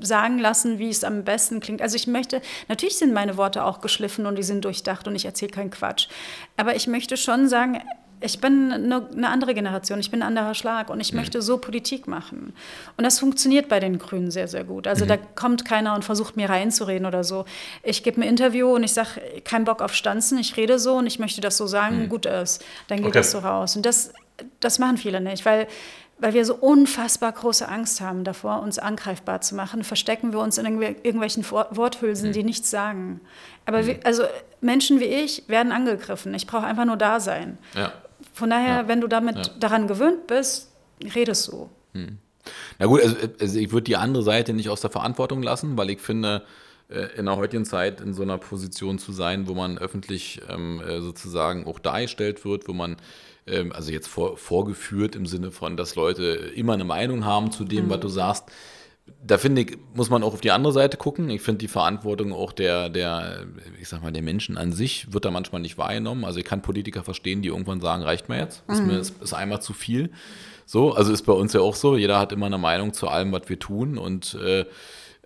sagen lassen, wie es am besten klingt. Also ich möchte, natürlich sind meine Worte auch geschliffen und die sind durchdacht und ich erzähle keinen Quatsch. Aber ich möchte schon sagen, ich bin eine, eine, andere Generation, ich bin ein anderer Schlag und ich mhm. möchte so Politik machen. Und das funktioniert bei den Grünen sehr, sehr gut. Also mhm. da kommt keiner und versucht mir reinzureden oder so. Ich gebe ein Interview und ich sage, kein Bock auf Stanzen, ich rede so und ich möchte das so sagen, mhm. gut ist. Dann geht okay. das so raus. Und das, das machen viele nicht, weil weil wir so unfassbar große Angst haben davor, uns angreifbar zu machen, verstecken wir uns in irgendwelchen Worthülsen, die nichts sagen. Aber wir, also Menschen wie ich werden angegriffen. Ich brauche einfach nur da sein. Ja. Von daher, ja. wenn du damit ja. daran gewöhnt bist, redest du. Hm. Na gut, also, also ich würde die andere Seite nicht aus der Verantwortung lassen, weil ich finde, äh, in der heutigen Zeit in so einer Position zu sein, wo man öffentlich ähm, äh, sozusagen auch dargestellt wird, wo man ähm, also jetzt vor, vorgeführt im Sinne von, dass Leute immer eine Meinung haben zu dem, mhm. was du sagst. Da finde ich, muss man auch auf die andere Seite gucken. Ich finde die Verantwortung auch der, der, ich sag mal, der Menschen an sich wird da manchmal nicht wahrgenommen. Also ich kann Politiker verstehen, die irgendwann sagen, reicht mir jetzt, ist, mhm. mir, ist, ist einmal zu viel. So, also ist bei uns ja auch so. Jeder hat immer eine Meinung zu allem, was wir tun und äh,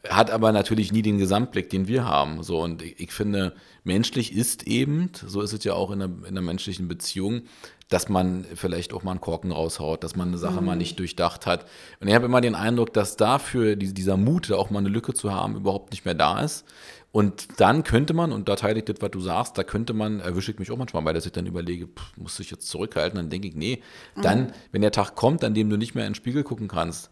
hat aber natürlich nie den Gesamtblick, den wir haben. So, und ich, ich, finde, menschlich ist eben, so ist es ja auch in einer, in einer menschlichen Beziehung, dass man vielleicht auch mal einen Korken raushaut, dass man eine Sache mhm. mal nicht durchdacht hat. Und ich habe immer den Eindruck, dass dafür dieser Mut, da auch mal eine Lücke zu haben, überhaupt nicht mehr da ist. Und dann könnte man, und da teile ich das, was du sagst, da könnte man, erwische ich mich auch manchmal bei, dass ich dann überlege, pff, muss ich jetzt zurückhalten, dann denke ich, nee, dann, mhm. wenn der Tag kommt, an dem du nicht mehr in den Spiegel gucken kannst,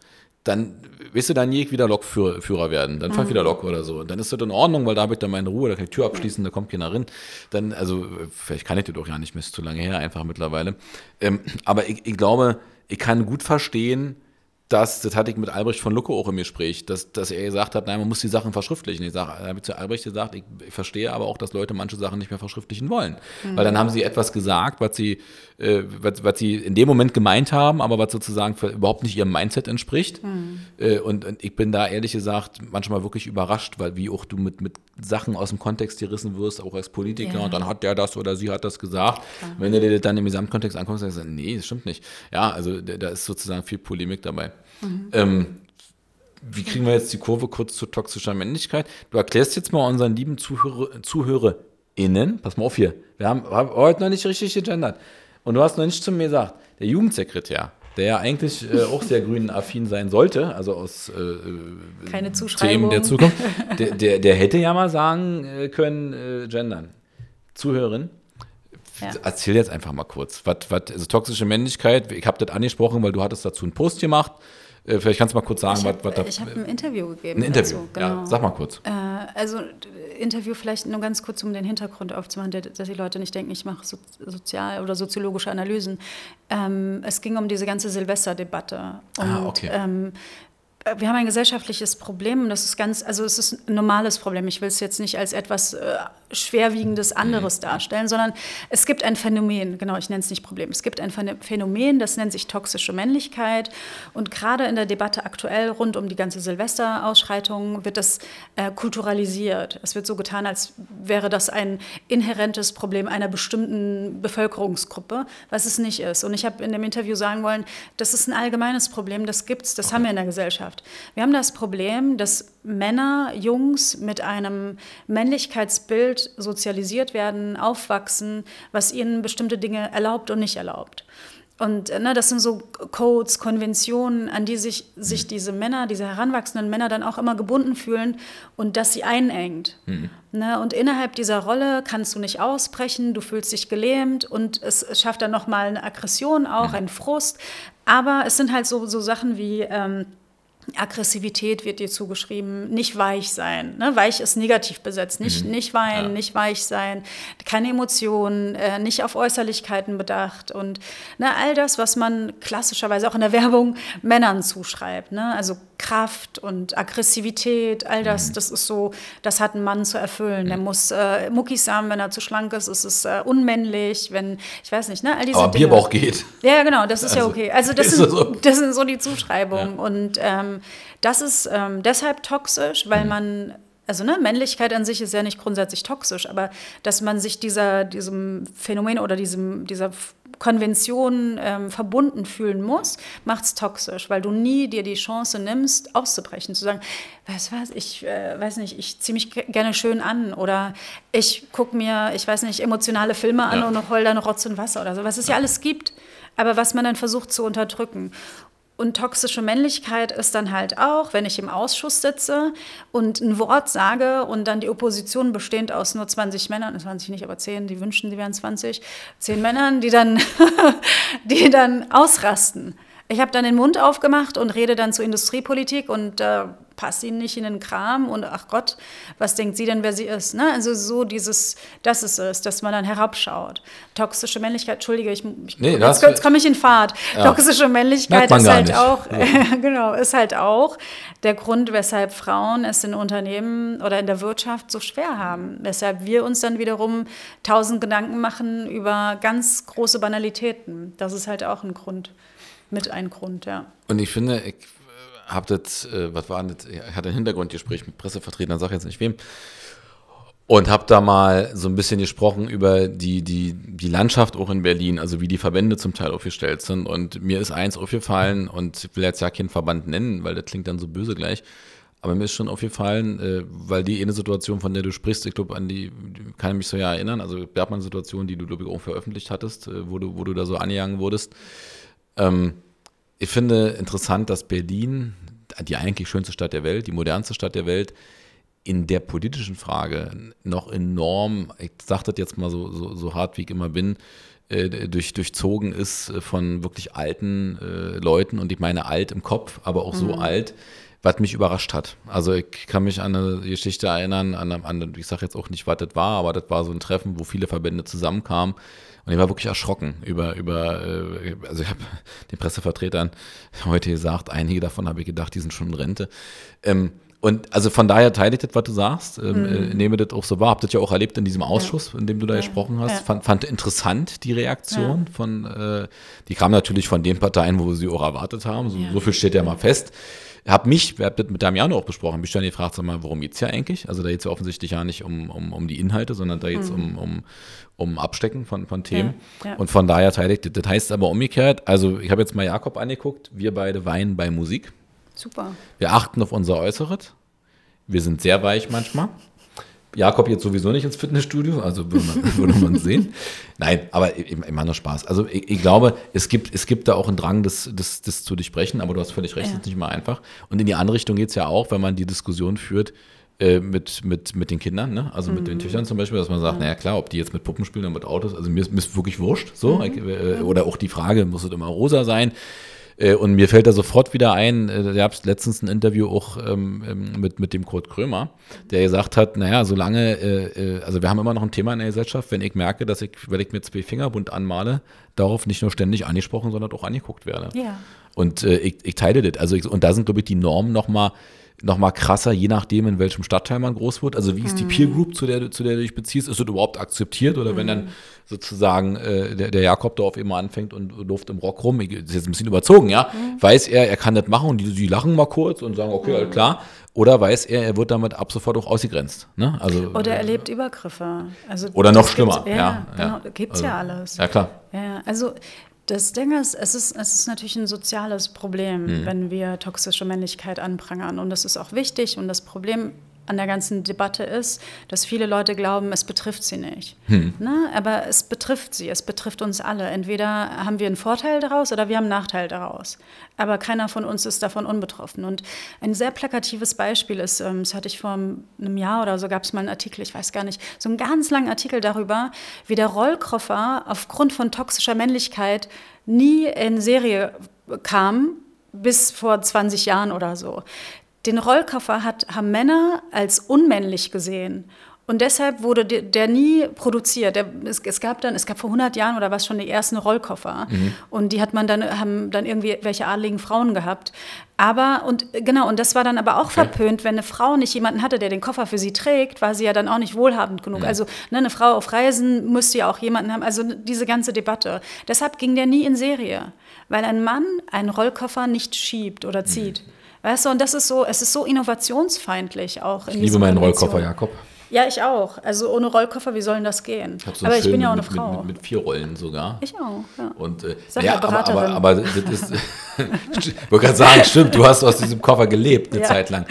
dann wirst du dann nie wieder Lokführer werden. Dann fahr ich mhm. wieder Lok oder so. Und dann ist das in Ordnung, weil da habe ich dann meine Ruhe, da kann ich die Tür abschließen, da kommt keiner rein. Dann, also, vielleicht kann ich das doch ja nicht mehr, ist zu lange her einfach mittlerweile. Ähm, aber ich, ich glaube, ich kann gut verstehen, dass, das hatte ich mit Albrecht von Lucke auch im Gespräch, dass, dass er gesagt hat, nein, man muss die Sachen verschriftlichen. Ich sage, habe ich zu Albrecht gesagt, ich, ich, verstehe aber auch, dass Leute manche Sachen nicht mehr verschriftlichen wollen. Mhm. Weil dann haben sie etwas gesagt, was sie, äh, was, was, sie in dem Moment gemeint haben, aber was sozusagen überhaupt nicht ihrem Mindset entspricht. Mhm. Äh, und, und, ich bin da ehrlich gesagt manchmal wirklich überrascht, weil wie auch du mit, mit Sachen aus dem Kontext gerissen wirst, auch als Politiker, ja. und dann hat der das oder sie hat das gesagt. Klar. Wenn du dir das dann im Gesamtkontext anguckst, dann sagst du, nee, das stimmt nicht. Ja, also da ist sozusagen viel Polemik dabei. Mhm. Ähm, wie kriegen wir jetzt die Kurve kurz zu toxischer Männlichkeit? Du erklärst jetzt mal unseren lieben Zuhörer, ZuhörerInnen, pass mal auf hier, wir haben, haben heute noch nicht richtig gegendert. Und du hast noch nicht zu mir gesagt, der Jugendsekretär, der ja eigentlich äh, auch sehr grünen-affin sein sollte, also aus äh, Keine Themen der Zukunft, der, der, der, hätte ja mal sagen äh, können, äh, gendern. Zuhörerin, ja. Erzähl jetzt einfach mal kurz. Was, was, also toxische Männlichkeit, ich habe das angesprochen, weil du hattest dazu einen Post gemacht. Äh, vielleicht kannst du mal kurz sagen, ich was, da. Ich habe ein Interview gegeben. Ein Interview, dazu, genau. ja. Sag mal kurz. Äh, also, Interview vielleicht nur ganz kurz, um den Hintergrund aufzumachen, dass die Leute nicht denken, ich mache so, sozial- oder soziologische Analysen. Ähm, es ging um diese ganze Silvesterdebatte. Ah, und, ah, okay. Ähm, wir haben ein gesellschaftliches Problem und das ist ganz, also es ist ein normales Problem. Ich will es jetzt nicht als etwas äh, schwerwiegendes anderes mhm. darstellen, sondern es gibt ein Phänomen, genau, ich nenne es nicht Problem. Es gibt ein Phänomen, das nennt sich toxische Männlichkeit und gerade in der Debatte aktuell rund um die ganze Silvesterausschreitung wird das äh, kulturalisiert. Es wird so getan, als wäre das ein inhärentes Problem einer bestimmten Bevölkerungsgruppe, was es nicht ist. Und ich habe in dem Interview sagen wollen, das ist ein allgemeines Problem, das gibt es, das okay. haben wir in der Gesellschaft. Wir haben das Problem, dass Männer, Jungs mit einem Männlichkeitsbild sozialisiert werden, aufwachsen, was ihnen bestimmte Dinge erlaubt und nicht erlaubt. Und ne, das sind so Codes, Konventionen, an die sich, sich diese Männer, diese heranwachsenden Männer dann auch immer gebunden fühlen und dass sie einengt. Mhm. Ne, und innerhalb dieser Rolle kannst du nicht ausbrechen, du fühlst dich gelähmt und es, es schafft dann nochmal eine Aggression auch, mhm. einen Frust. Aber es sind halt so, so Sachen wie... Ähm, Aggressivität wird dir zugeschrieben, nicht weich sein. Ne? Weich ist negativ besetzt, nicht, mhm. nicht weinen, ja. nicht weich sein, keine Emotionen, äh, nicht auf Äußerlichkeiten bedacht und ne, all das, was man klassischerweise auch in der Werbung Männern zuschreibt. Ne? Also Kraft und Aggressivität, all das, mhm. das ist so, das hat ein Mann zu erfüllen. Der muss äh, Muckis haben, wenn er zu schlank ist, ist es äh, unmännlich, wenn, ich weiß nicht, ne, all diese Aber Dinge. Bierbauch geht. Ja, genau, das ist also, ja okay. Also das sind, so. das sind so die Zuschreibungen ja. und ähm, das ist ähm, deshalb toxisch, weil mhm. man also ne, Männlichkeit an sich ist ja nicht grundsätzlich toxisch, aber dass man sich dieser, diesem Phänomen oder diesem, dieser Konvention ähm, verbunden fühlen muss, macht es toxisch, weil du nie dir die Chance nimmst, auszubrechen, zu sagen, du was, ich äh, weiß nicht, ich ziehe mich gerne schön an oder ich gucke mir, ich weiß nicht, emotionale Filme an ja. und heul dann Rotz und Wasser oder so, was es ja alles gibt, aber was man dann versucht zu unterdrücken. Und toxische Männlichkeit ist dann halt auch, wenn ich im Ausschuss sitze und ein Wort sage und dann die Opposition bestehend aus nur 20 Männern, 20 nicht, aber 10, die wünschen, sie wären 20, 10 Männern, die dann, die dann ausrasten. Ich habe dann den Mund aufgemacht und rede dann zur Industriepolitik und äh, passt ihnen nicht in den Kram und ach Gott, was denkt sie denn, wer sie ist? Ne? Also so dieses, das ist es, dass man dann herabschaut. Toxische Männlichkeit, entschuldige, ich, ich nee, jetzt, jetzt komme ich in Fahrt. Ja. Toxische Männlichkeit ist halt nicht. auch, ja. genau, ist halt auch der Grund, weshalb Frauen es in Unternehmen oder in der Wirtschaft so schwer haben. Weshalb wir uns dann wiederum tausend Gedanken machen über ganz große Banalitäten. Das ist halt auch ein Grund, mit ein Grund, ja. Und ich finde, ich habe das, äh, was war das, ich hatte ein Hintergrundgespräch mit Pressevertretern, sag jetzt nicht wem, und habe da mal so ein bisschen gesprochen über die, die, die Landschaft auch in Berlin, also wie die Verbände zum Teil aufgestellt sind. Und mir ist eins aufgefallen, und ich will jetzt ja keinen Verband nennen, weil das klingt dann so böse gleich, aber mir ist schon aufgefallen, äh, weil die eine Situation, von der du sprichst, ich glaube, an die, kann ich mich so ja erinnern, also gab man eine Situation, die du, glaube ich, auch veröffentlicht hattest, äh, wo, du, wo du da so angegangen wurdest. Ähm, ich finde interessant, dass Berlin, die eigentlich schönste Stadt der Welt, die modernste Stadt der Welt, in der politischen Frage noch enorm, ich sage das jetzt mal so, so, so hart wie ich immer bin, äh, durch, durchzogen ist von wirklich alten äh, Leuten und ich meine alt im Kopf, aber auch mhm. so alt, was mich überrascht hat. Also ich kann mich an eine Geschichte erinnern, an, an ich sage jetzt auch nicht, was das war, aber das war so ein Treffen, wo viele Verbände zusammenkamen und ich war wirklich erschrocken über, über äh, also ich habe den Pressevertretern heute gesagt, einige davon habe ich gedacht, die sind schon in Rente. Ähm, und also von daher teile ich das, was du sagst, ähm, mhm. äh, nehme das auch so wahr. Habt das ja auch erlebt in diesem Ausschuss, in dem du da ja. gesprochen hast. Ja. Fand, fand interessant die Reaktion ja. von, äh, die kam natürlich von den Parteien, wo sie auch erwartet haben. So, so viel steht ja mal fest habe mich, wir haben mit Damiano auch besprochen, mich dann gefragt, sag mal, worum geht es ja eigentlich? Also da geht es ja offensichtlich ja nicht um, um, um die Inhalte, sondern da geht es mhm. um, um, um Abstecken von, von Themen. Ja, ja. Und von daher teile ich das. Das heißt aber umgekehrt, also ich habe jetzt mal Jakob angeguckt, wir beide weinen bei Musik. Super. Wir achten auf unser Äußeres. Wir sind sehr weich manchmal. Jakob jetzt sowieso nicht ins Fitnessstudio, also würde man, würde man sehen. Nein, aber ich, ich meine nur Spaß. Also ich, ich, glaube, es gibt, es gibt da auch einen Drang, das, das, das zu durchbrechen, aber du hast völlig recht, ja. ist nicht mal einfach. Und in die andere Richtung geht es ja auch, wenn man die Diskussion führt, äh, mit, mit, mit den Kindern, ne? also mit mhm. den Töchtern zum Beispiel, dass man sagt, ja. naja klar, ob die jetzt mit Puppen spielen oder mit Autos, also mir ist, mir ist wirklich wurscht, so, mhm. äh, oder auch die Frage, muss es immer rosa sein, und mir fällt da sofort wieder ein, äh, ihr habt letztens ein Interview auch ähm, ähm, mit, mit dem Kurt Krömer, der gesagt hat, naja, solange, äh, äh, also wir haben immer noch ein Thema in der Gesellschaft, wenn ich merke, dass ich, wenn ich mir zwei Finger bunt anmale, darauf nicht nur ständig angesprochen, sondern auch angeguckt werde. Ja. Und äh, ich, ich teile das. Also ich, und da sind, glaube ich, die Normen nochmal noch mal krasser, je nachdem, in welchem Stadtteil man groß wird. Also wie ist die mhm. Peer Group, zu der, zu der du dich beziehst? Ist das überhaupt akzeptiert? Oder mhm. wenn dann sozusagen äh, der, der Jakob da auf einmal anfängt und läuft im Rock rum, ist jetzt ein bisschen überzogen, ja, mhm. weiß er, er kann das machen und die, die lachen mal kurz und sagen, okay, mhm. klar. Oder weiß er, er wird damit ab sofort auch ausgegrenzt. Ne? Also, oder er erlebt Übergriffe. Also oder noch schlimmer. Ja, ja, genau, gibt es also, ja alles. Ja, klar. Ja, also das Ding ist, es ist, es ist natürlich ein soziales Problem, mhm. wenn wir toxische Männlichkeit anprangern. Und das ist auch wichtig. Und das Problem an der ganzen Debatte ist, dass viele Leute glauben, es betrifft sie nicht. Hm. Ne? Aber es betrifft sie, es betrifft uns alle. Entweder haben wir einen Vorteil daraus oder wir haben einen Nachteil daraus. Aber keiner von uns ist davon unbetroffen. Und ein sehr plakatives Beispiel ist, ähm, das hatte ich vor einem Jahr oder so, gab es mal einen Artikel, ich weiß gar nicht, so einen ganz langen Artikel darüber, wie der Rollkoffer aufgrund von toxischer Männlichkeit nie in Serie kam, bis vor 20 Jahren oder so. Den Rollkoffer hat, haben Männer als unmännlich gesehen. Und deshalb wurde der, nie produziert. Der, es, es, gab dann, es gab vor 100 Jahren oder was schon die ersten Rollkoffer. Mhm. Und die hat man dann, haben dann irgendwie welche adligen Frauen gehabt. Aber, und genau, und das war dann aber auch okay. verpönt, wenn eine Frau nicht jemanden hatte, der den Koffer für sie trägt, war sie ja dann auch nicht wohlhabend genug. Mhm. Also ne, eine Frau auf Reisen müsste ja auch jemanden haben. Also diese ganze Debatte. Deshalb ging der nie in Serie. Weil ein Mann einen Rollkoffer nicht schiebt oder zieht. Mhm. Weißt du, und das ist so, es ist so innovationsfeindlich auch. ich liebe meinen Rollkoffer, Jakob. Ja, ich auch. Also ohne Rollkoffer, wie soll denn das gehen? Ich so aber ich bin ja auch eine mit, Frau. Mit, mit, mit, vier Rollen sogar. Ich auch, ja. Und, äh, ja, aber, aber, aber, das ist, ich wollte gerade sagen, stimmt, du hast aus diesem Koffer gelebt eine ja. Zeit lang.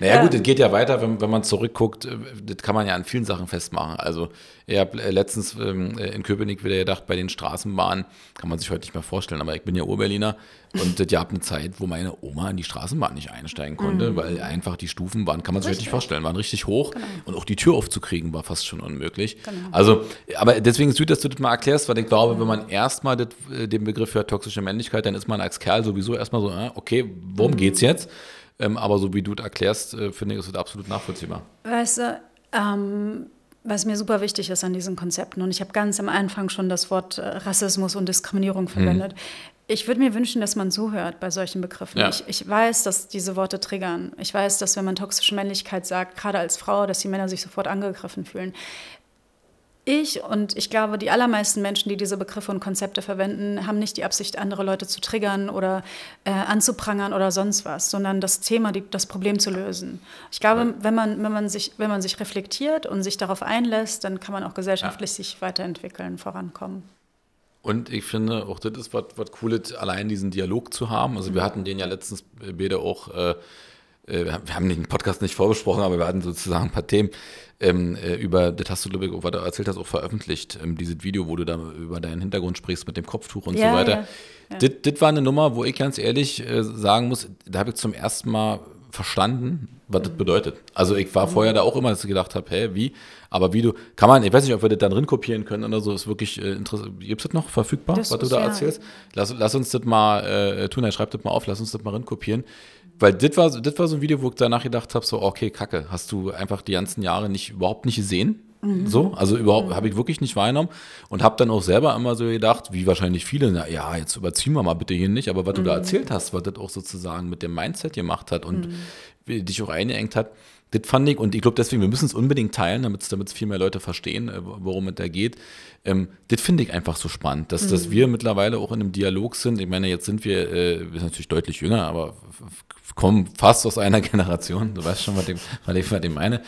Naja, ja. gut, es geht ja weiter, wenn, wenn man zurückguckt, äh, das kann man ja an vielen Sachen festmachen. Also, ich habe äh, letztens ähm, in Köpenick wieder gedacht, bei den Straßenbahnen, kann man sich heute nicht mehr vorstellen, aber ich bin ja Urberliner und es gab eine Zeit, wo meine Oma in die Straßenbahn nicht einsteigen konnte, mhm. weil einfach die Stufen waren, kann man sich heute nicht vorstellen, waren richtig hoch genau. und auch die Tür aufzukriegen war fast schon unmöglich. Genau. Also, aber deswegen ist gut, dass du das mal erklärst, weil ich glaube, wenn man erstmal äh, den Begriff hört, toxische Männlichkeit, dann ist man als Kerl sowieso erstmal so, okay, worum mhm. geht's jetzt? Ähm, aber so wie du es erklärst, äh, finde ich, ist es absolut nachvollziehbar. Weißt du, ähm, was mir super wichtig ist an diesen Konzepten, und ich habe ganz am Anfang schon das Wort äh, Rassismus und Diskriminierung mhm. verwendet. Mhm. Ich würde mir wünschen, dass man zuhört bei solchen Begriffen. Ja. Ich, ich, weiß, dass diese Worte triggern. Ich weiß, dass wenn man toxische Männlichkeit sagt, gerade als Frau, dass die Männer sich sofort angegriffen fühlen ich und ich glaube, die allermeisten Menschen, die diese Begriffe und Konzepte verwenden, haben nicht die Absicht, andere Leute zu triggern oder äh, anzuprangern oder sonst was, sondern das Thema, die, das Problem zu lösen. Ich glaube, wenn man, wenn, man sich, wenn man sich reflektiert und sich darauf einlässt, dann kann man auch gesellschaftlich ja. sich weiterentwickeln, vorankommen. Und ich finde, auch das ist was, was Cooles, allein diesen Dialog zu haben. Also wir hatten den ja letztens beide auch, äh, äh wir haben den Podcast nicht vorbesprochen, aber wir hatten sozusagen ein paar Themen ähm, äh, über, das hast du, glaube ich, was du erzählt hast, auch veröffentlicht, ähm, dieses Video, wo du da über deinen Hintergrund sprichst mit dem Kopftuch und ja, so weiter. Ja, ja. Das war eine Nummer, wo ich ganz ehrlich äh, sagen muss, da habe ich zum ersten Mal verstanden, was mhm. das bedeutet. Also ich war mhm. vorher da auch immer, dass ich gedacht habe, hä, wie? Aber wie du, kann man, ich weiß nicht, ob wir das dann drin kopieren können oder so, ist wirklich äh, interessant. Gibt es das noch verfügbar, das was du da erzählst? Lass, lass uns das mal äh, tun, schreib das mal auf, lass uns das mal drin kopieren. Weil das war, das war so ein Video, wo ich danach gedacht habe, so, okay, kacke, hast du einfach die ganzen Jahre nicht, überhaupt nicht gesehen? Mhm. So, also überhaupt mhm. habe ich wirklich nicht wahrgenommen und habe dann auch selber immer so gedacht, wie wahrscheinlich viele, na ja, jetzt überziehen wir mal bitte hier nicht, aber was mhm. du da mhm. erzählt hast, was das auch sozusagen mit dem Mindset gemacht hat und mhm. dich auch eingeengt hat, das fand ich, und ich glaube deswegen, wir müssen es unbedingt teilen, damit es viel mehr Leute verstehen, äh, worum es da geht. Ähm, das finde ich einfach so spannend, dass, mhm. dass wir mittlerweile auch in einem Dialog sind. Ich meine, jetzt sind wir, äh, wir sind natürlich deutlich jünger, aber kommen fast aus einer Generation. Du weißt schon, was, dem, was ich bei dem meine,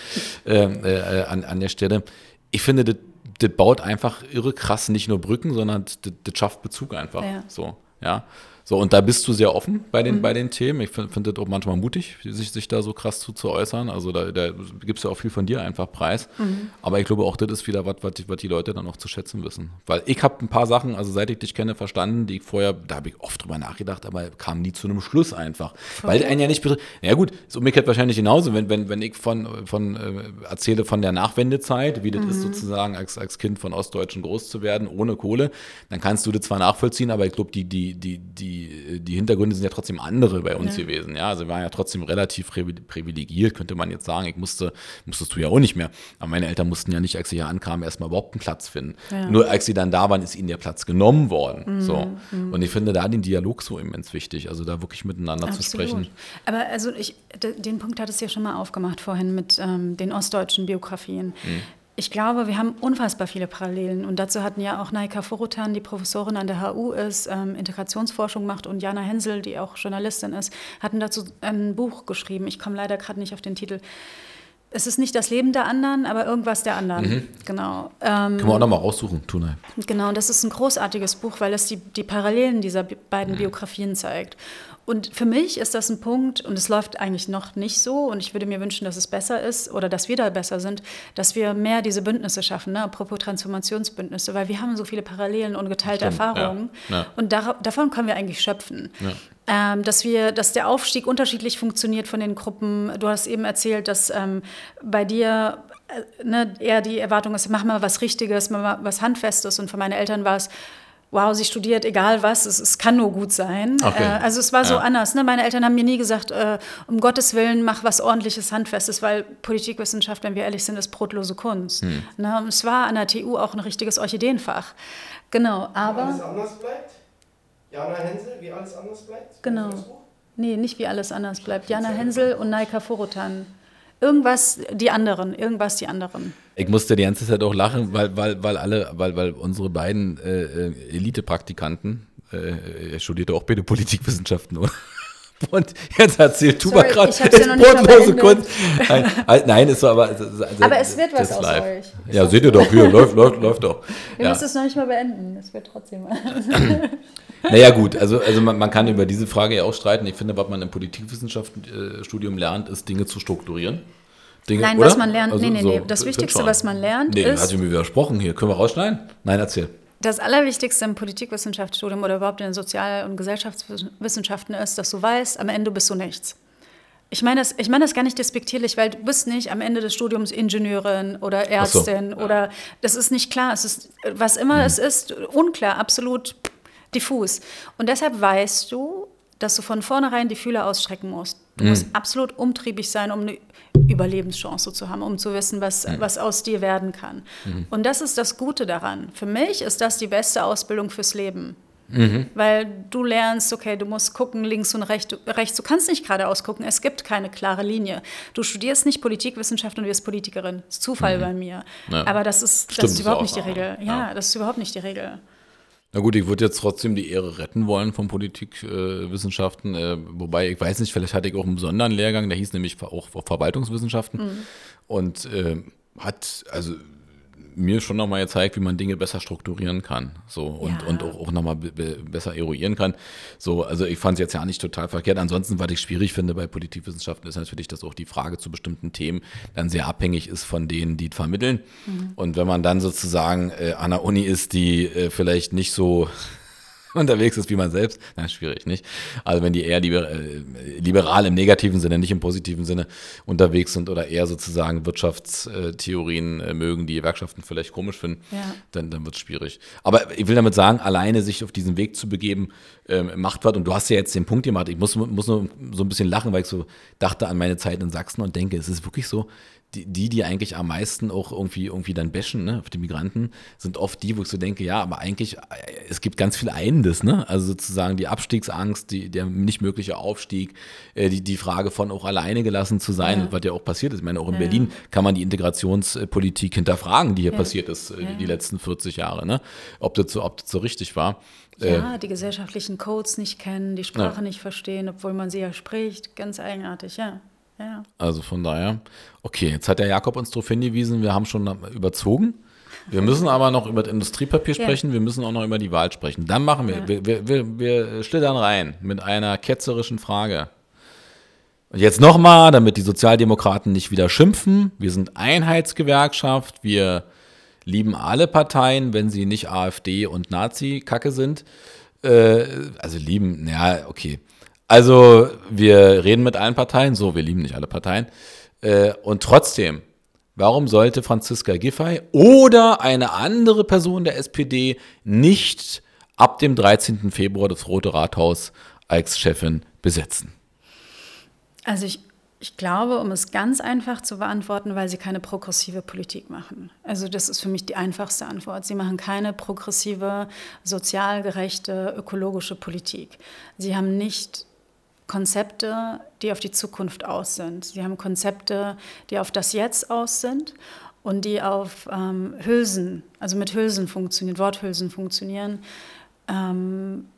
ähm, äh, an, an der Stelle. Ich finde, das, das baut einfach irre krass nicht nur Brücken, sondern das, das schafft Bezug einfach. Ja. So, ja. So, und da bist du sehr offen bei den, mhm. bei den Themen. Ich finde find das auch manchmal mutig, sich, sich da so krass zu, zu äußern. Also da, da gibst du auch viel von dir einfach preis. Mhm. Aber ich glaube, auch das ist wieder was, was, was die Leute dann auch zu schätzen wissen. Weil ich habe ein paar Sachen, also seit ich dich kenne, verstanden, die ich vorher, da habe ich oft drüber nachgedacht, aber kam nie zu einem Schluss einfach. Okay. Weil einen ja nicht betrifft. Ja gut, ist umgekehrt wahrscheinlich genauso, wenn, wenn, wenn ich von, von äh, erzähle von der Nachwendezeit, wie das mhm. ist sozusagen als, als Kind von Ostdeutschen groß zu werden, ohne Kohle, dann kannst du das zwar nachvollziehen, aber ich glaube, die, die, die, die die, Hintergründe sind ja trotzdem andere bei uns ja. gewesen. Ja, also wir waren ja trotzdem relativ privilegiert, könnte man jetzt sagen. Ich musste, musstest du ja auch nicht mehr. Aber meine Eltern mussten ja nicht, als sie hier ankamen, erstmal überhaupt einen Platz finden. Ja. Nur als sie dann da waren, ist ihnen der Platz genommen worden. Mhm. So. Mhm. Und ich finde da den Dialog so immens wichtig, also da wirklich miteinander Absolut. zu sprechen. Aber also ich, den Punkt hat es ja schon mal aufgemacht vorhin mit ähm, den ostdeutschen Biografien. Mhm ich glaube, wir haben unfassbar viele Parallelen. Und dazu hatten ja auch Naika Forutan, die Professorin an der HU ist, ähm, Integrationsforschung macht, und Jana Hensel, die auch Journalistin ist, hatten dazu ein Buch geschrieben. Ich komme leider gerade nicht auf den Titel. Es ist nicht das Leben der anderen, aber irgendwas der anderen. Mhm. Genau. Ähm, Können wir auch nochmal raussuchen, Tunai. Genau, das ist ein großartiges Buch, weil es die, die Parallelen dieser beiden mhm. Biografien zeigt. Und für mich ist das ein Punkt, und es läuft eigentlich noch nicht so, und ich würde mir wünschen, dass es besser ist oder dass wir da besser sind, dass wir mehr diese Bündnisse schaffen, ne? apropos Transformationsbündnisse, weil wir haben so viele Parallelen und geteilte Stimmt, Erfahrungen. Ja, ja. Und da, davon können wir eigentlich schöpfen. Ja. Ähm, dass wir, dass der Aufstieg unterschiedlich funktioniert von den Gruppen. Du hast eben erzählt, dass ähm, bei dir äh, ne, eher die Erwartung ist, mach mal was Richtiges, mach mal was Handfestes. Und für meine Eltern war es, wow, sie studiert egal was, es, es kann nur gut sein. Okay. Äh, also es war so ja. anders. Ne? Meine Eltern haben mir nie gesagt, äh, um Gottes Willen, mach was ordentliches, handfestes, weil Politikwissenschaft, wenn wir ehrlich sind, ist brotlose Kunst. Hm. Ne? Es war an der TU auch ein richtiges Orchideenfach. Genau, aber... Wie alles anders bleibt? Jana Hensel, wie alles anders bleibt? Genau. Nee, nicht wie alles anders bleibt. Jana Hensel und Naika Forotan. Irgendwas die anderen, irgendwas die anderen. Ich musste die ganze Zeit auch lachen, weil, weil, weil alle, weil, weil unsere beiden äh, äh Elite-Praktikanten, äh, er studierte auch bitte Politikwissenschaften, oder? Und jetzt erzählt Tuba gerade, ja brotlose Kunst. Nein, halt, nein, ist so, aber. Also, aber es wird was aus live. euch. Ja, seht ihr doch, hier, läuft, läuft, läuft doch. Wir ja. müssen es noch nicht mal beenden, es wird trotzdem. naja, gut, also, also man, man, kann über diese Frage ja auch streiten. Ich finde, was man im Politikwissenschaftsstudium lernt, ist, Dinge zu strukturieren. Dinge, Nein, oder? was man lernt, also, nee, nee, nee. Das Wichtigste, was man lernt, nee, ist. Nee, hat sie mir widersprochen hier. Können wir rausschneiden? Nein, erzähl. Das Allerwichtigste im Politikwissenschaftsstudium oder überhaupt in den Sozial- und Gesellschaftswissenschaften ist, dass du weißt, am Ende bist du nichts. Ich meine das, ich meine das gar nicht despektierlich, weil du bist nicht am Ende des Studiums Ingenieurin oder Ärztin so. oder das ist nicht klar. Es ist, was immer mhm. es ist, unklar, absolut diffus. Und deshalb weißt du, dass du von vornherein die Fühler ausstrecken musst. Du mhm. musst absolut umtriebig sein, um eine Überlebenschance zu haben, um zu wissen, was, mhm. was aus dir werden kann. Mhm. Und das ist das Gute daran. Für mich ist das die beste Ausbildung fürs Leben. Mhm. Weil du lernst, okay, du musst gucken, links und rechts. rechts. Du kannst nicht geradeaus gucken, es gibt keine klare Linie. Du studierst nicht Politikwissenschaft und wirst Politikerin. Das ist Zufall mhm. bei mir. Ja. Aber das ist, das ist überhaupt nicht die Regel. Ja, ja, das ist überhaupt nicht die Regel. Na gut, ich würde jetzt trotzdem die Ehre retten wollen von Politikwissenschaften. Äh, äh, wobei, ich weiß nicht, vielleicht hatte ich auch einen besonderen Lehrgang, der hieß nämlich auch Verwaltungswissenschaften. Mhm. Und äh, hat, also mir schon nochmal gezeigt, wie man Dinge besser strukturieren kann. So und, ja. und auch, auch nochmal besser eruieren kann. So, also ich fand es jetzt ja nicht total verkehrt. Ansonsten, was ich schwierig finde bei Politikwissenschaften, ist natürlich, dass auch die Frage zu bestimmten Themen dann sehr abhängig ist von denen, die vermitteln. Mhm. Und wenn man dann sozusagen äh, an der Uni ist, die äh, vielleicht nicht so unterwegs ist wie man selbst, na, schwierig, nicht? Also wenn die eher liber, äh, liberal im negativen Sinne, nicht im positiven Sinne unterwegs sind oder eher sozusagen Wirtschaftstheorien äh, mögen, die Gewerkschaften vielleicht komisch finden, ja. dann, dann wird es schwierig. Aber ich will damit sagen, alleine sich auf diesen Weg zu begeben, ähm, macht was. Und du hast ja jetzt den Punkt gemacht, ich muss, muss nur so ein bisschen lachen, weil ich so dachte an meine Zeit in Sachsen und denke, es ist wirklich so, die, die, eigentlich am meisten auch irgendwie, irgendwie dann bashen, ne, auf die Migranten, sind oft die, wo ich so denke, ja, aber eigentlich, äh, es gibt ganz viel Einendes, ne? Also sozusagen die Abstiegsangst, die, der nicht mögliche Aufstieg, äh, die, die Frage von auch alleine gelassen zu sein, ja. was ja auch passiert ist. Ich meine, auch in ja. Berlin kann man die Integrationspolitik hinterfragen, die hier ja. passiert ist, äh, die letzten 40 Jahre, ne? Ob das so, ob das so richtig war. Ja, die gesellschaftlichen Codes nicht kennen, die Sprache nicht verstehen, obwohl man sie ja spricht, ganz eigenartig, ja. Ja. Also von daher, okay, jetzt hat der Jakob uns darauf hingewiesen, wir haben schon überzogen. Wir müssen aber noch über das Industriepapier sprechen, ja. wir müssen auch noch über die Wahl sprechen. Dann machen wir, ja. wir, wir, wir, wir schlittern rein mit einer ketzerischen Frage. Und jetzt nochmal, damit die Sozialdemokraten nicht wieder schimpfen. Wir sind Einheitsgewerkschaft, wir lieben alle Parteien, wenn sie nicht AfD und Nazi-Kacke sind. Äh, also lieben, ja, okay. Also wir reden mit allen Parteien, so, wir lieben nicht alle Parteien. Äh, und trotzdem, warum sollte Franziska Giffey oder eine andere Person der SPD nicht ab dem 13. Februar das Rote Rathaus als Chefin besetzen? Also ich, ich glaube, um es ganz einfach zu beantworten, weil sie keine progressive Politik machen. Also das ist für mich die einfachste Antwort. Sie machen keine progressive, sozial gerechte, ökologische Politik. Sie haben nicht Konzepte, die auf die Zukunft aus sind. Sie haben Konzepte, die auf das Jetzt aus sind und die auf ähm, Hülsen, also mit Hülsen funktionieren, Worthülsen funktionieren. Ähm,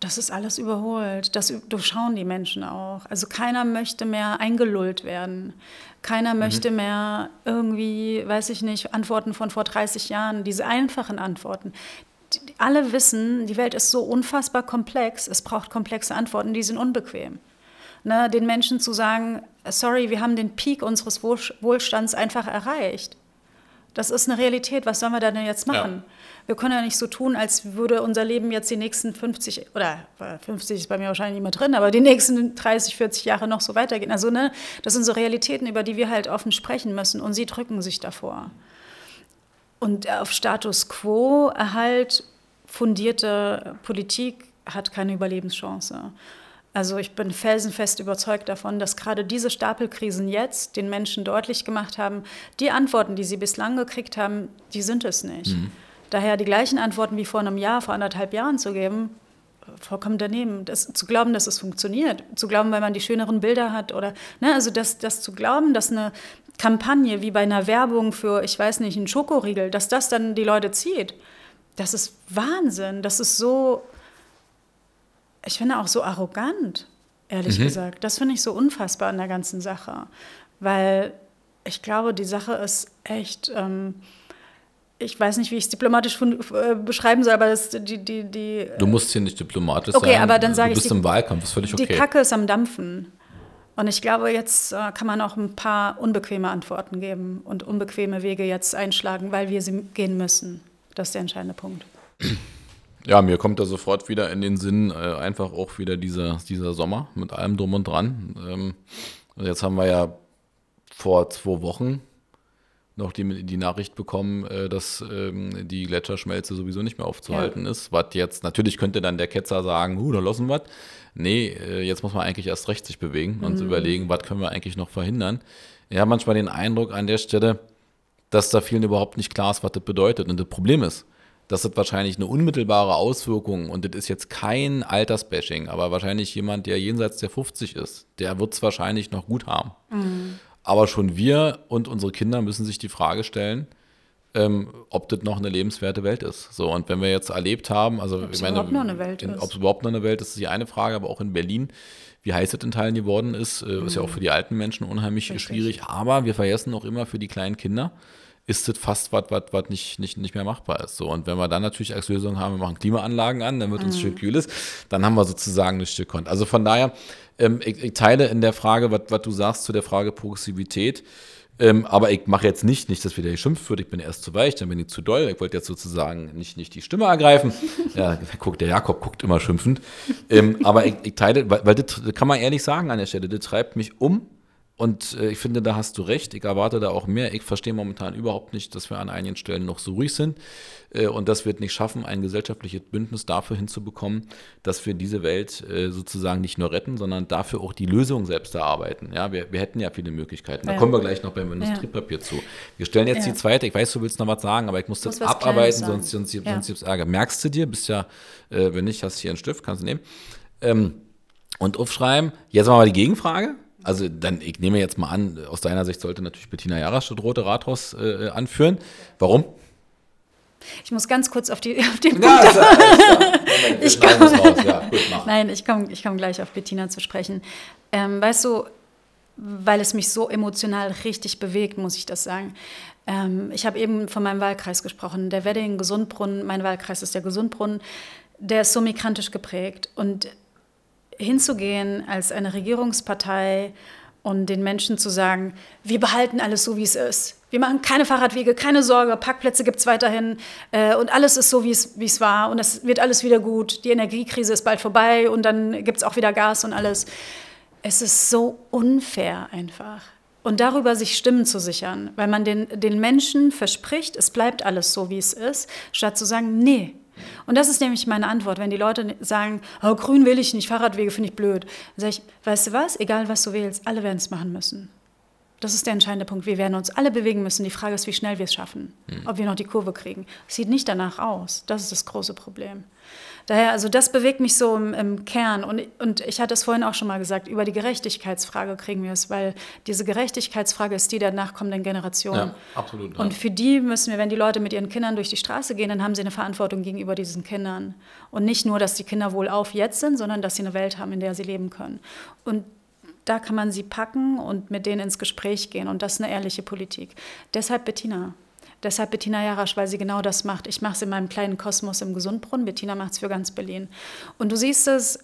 das ist alles überholt. Das durchschauen die Menschen auch. Also keiner möchte mehr eingelullt werden. Keiner mhm. möchte mehr irgendwie, weiß ich nicht, Antworten von vor 30 Jahren, diese einfachen Antworten alle wissen, die Welt ist so unfassbar komplex, es braucht komplexe Antworten, die sind unbequem. Ne, den Menschen zu sagen, sorry, wir haben den Peak unseres Wohlstands einfach erreicht. Das ist eine Realität, was sollen wir da denn jetzt machen? Ja. Wir können ja nicht so tun, als würde unser Leben jetzt die nächsten 50, oder 50 ist bei mir wahrscheinlich nicht mehr drin, aber die nächsten 30, 40 Jahre noch so weitergehen. Also, ne, das sind so Realitäten, über die wir halt offen sprechen müssen und sie drücken sich davor. Und auf Status quo Erhalt fundierte Politik hat keine Überlebenschance. Also ich bin felsenfest überzeugt davon, dass gerade diese Stapelkrisen jetzt den Menschen deutlich gemacht haben, die Antworten, die sie bislang gekriegt haben, die sind es nicht. Mhm. Daher die gleichen Antworten wie vor einem Jahr, vor anderthalb Jahren zu geben, vollkommen daneben. Das, zu glauben, dass es funktioniert, zu glauben, weil man die schöneren Bilder hat oder, ne, also das, das zu glauben, dass eine Kampagne wie bei einer Werbung für, ich weiß nicht, einen Schokoriegel, dass das dann die Leute zieht, das ist Wahnsinn. Das ist so, ich finde auch so arrogant. ehrlich mhm. gesagt. Das finde ich so unfassbar an der ganzen Sache. Weil ich glaube, die Sache ist echt. Ähm, ich weiß nicht, wie ich es diplomatisch äh, beschreiben soll, aber das, die, die, die. Du musst hier nicht diplomatisch okay, sein. Okay, aber dann sage ich. Du bist im Wahlkampf, ist völlig okay. Die Kacke ist am Dampfen. Und ich glaube, jetzt äh, kann man auch ein paar unbequeme Antworten geben und unbequeme Wege jetzt einschlagen, weil wir sie gehen müssen. Das ist der entscheidende Punkt. Ja, mir kommt da sofort wieder in den Sinn, äh, einfach auch wieder dieser, dieser Sommer mit allem drum und dran. Ähm, jetzt haben wir ja vor zwei Wochen noch die, die Nachricht bekommen, äh, dass ähm, die Gletscherschmelze sowieso nicht mehr aufzuhalten ja. ist. Was jetzt, natürlich könnte dann der Ketzer sagen, huh, da lassen wir Nee, äh, jetzt muss man eigentlich erst recht sich bewegen und mhm. überlegen, was können wir eigentlich noch verhindern. Ich habe manchmal den Eindruck an der Stelle, dass da vielen überhaupt nicht klar ist, was das bedeutet. Und das Problem ist, dass das wahrscheinlich eine unmittelbare Auswirkung, und das ist jetzt kein Altersbashing, aber wahrscheinlich jemand, der jenseits der 50 ist, der wird es wahrscheinlich noch gut haben. Mhm. Aber schon wir und unsere Kinder müssen sich die Frage stellen, ähm, ob das noch eine lebenswerte Welt ist. So, und wenn wir jetzt erlebt haben, also ob es überhaupt noch eine Welt in, ist. Ob es überhaupt noch eine Welt ist, ist die eine Frage, aber auch in Berlin, wie heiß es in Teilen geworden ist, äh, mhm. ist ja auch für die alten Menschen unheimlich Richtig. schwierig. Aber wir vergessen auch immer für die kleinen Kinder, ist das fast was, was, was nicht, nicht, nicht mehr machbar ist. So, und wenn wir dann natürlich als Lösung haben, wir machen Klimaanlagen an, damit uns mhm. schön kühl ist, dann haben wir sozusagen ein Stück Kont. Also von daher, ähm, ich, ich, teile in der Frage, was, was du sagst zu der Frage Progressivität, ähm, aber ich mache jetzt nicht, nicht, dass wieder geschimpft wird, ich bin erst zu weich, dann bin ich zu doll. Ich wollte jetzt sozusagen nicht, nicht die Stimme ergreifen. Ja, guckt, der Jakob guckt immer schimpfend. Ähm, aber ich, ich, teile, weil, weil das kann man ehrlich sagen an der Stelle, das treibt mich um und äh, ich finde, da hast du recht. Ich erwarte da auch mehr. Ich verstehe momentan überhaupt nicht, dass wir an einigen Stellen noch so ruhig sind. Äh, und dass wir es nicht schaffen, ein gesellschaftliches Bündnis dafür hinzubekommen, dass wir diese Welt äh, sozusagen nicht nur retten, sondern dafür auch die Lösung selbst erarbeiten. Ja, wir, wir hätten ja viele Möglichkeiten. Da ja. kommen wir gleich noch beim Industriepapier ja. zu. Wir stellen jetzt ja. die zweite. Ich weiß, du willst noch was sagen, aber ich muss das muss abarbeiten, sonst, sonst, sonst, sonst gibt es Ärger. Merkst du dir? Bist ja, wenn nicht, hast du hier einen Stift, kannst du nehmen. Ähm, und aufschreiben. Jetzt machen wir die Gegenfrage. Also dann, ich nehme jetzt mal an, aus deiner Sicht sollte natürlich Bettina Jarasch das Rote Rathaus äh, anführen. Warum? Ich muss ganz kurz auf, die, auf den Punkt. Ja, ja, ich komm, ja, gut, Nein, ich komme ich komm gleich auf Bettina zu sprechen. Ähm, weißt du, weil es mich so emotional richtig bewegt, muss ich das sagen. Ähm, ich habe eben von meinem Wahlkreis gesprochen. Der Wedding, Gesundbrunnen, mein Wahlkreis ist der Gesundbrunnen. Der ist so migrantisch geprägt. Und hinzugehen als eine Regierungspartei und den Menschen zu sagen, wir behalten alles so, wie es ist. Wir machen keine Fahrradwege, keine Sorge, Parkplätze gibt es weiterhin äh, und alles ist so, wie es war und es wird alles wieder gut. Die Energiekrise ist bald vorbei und dann gibt es auch wieder Gas und alles. Es ist so unfair einfach. Und darüber sich Stimmen zu sichern, weil man den, den Menschen verspricht, es bleibt alles so, wie es ist, statt zu sagen, nee, und das ist nämlich meine Antwort, wenn die Leute sagen, oh, grün will ich nicht, Fahrradwege finde ich blöd. Dann sage ich, weißt du was, egal was du wählst, alle werden es machen müssen. Das ist der entscheidende Punkt. Wir werden uns alle bewegen müssen. Die Frage ist, wie schnell wir es schaffen, mhm. ob wir noch die Kurve kriegen. Es sieht nicht danach aus. Das ist das große Problem. Daher, also das bewegt mich so im, im, Kern. Und, und ich hatte es vorhin auch schon mal gesagt, über die Gerechtigkeitsfrage kriegen wir es, weil diese Gerechtigkeitsfrage ist die der nachkommenden Generation. Ja, absolut. Und für die müssen wir, wenn die Leute mit ihren Kindern durch die Straße gehen, dann haben sie eine Verantwortung gegenüber diesen Kindern. Und nicht nur, dass die Kinder wohl auf jetzt sind, sondern dass sie eine Welt haben, in der sie leben können. Und da kann man sie packen und mit denen ins Gespräch gehen. Und das ist eine ehrliche Politik. Deshalb Bettina. Deshalb Bettina Jarasch, weil sie genau das macht. Ich mache es in meinem kleinen Kosmos im Gesundbrunnen. Bettina macht es für ganz Berlin. Und du siehst es,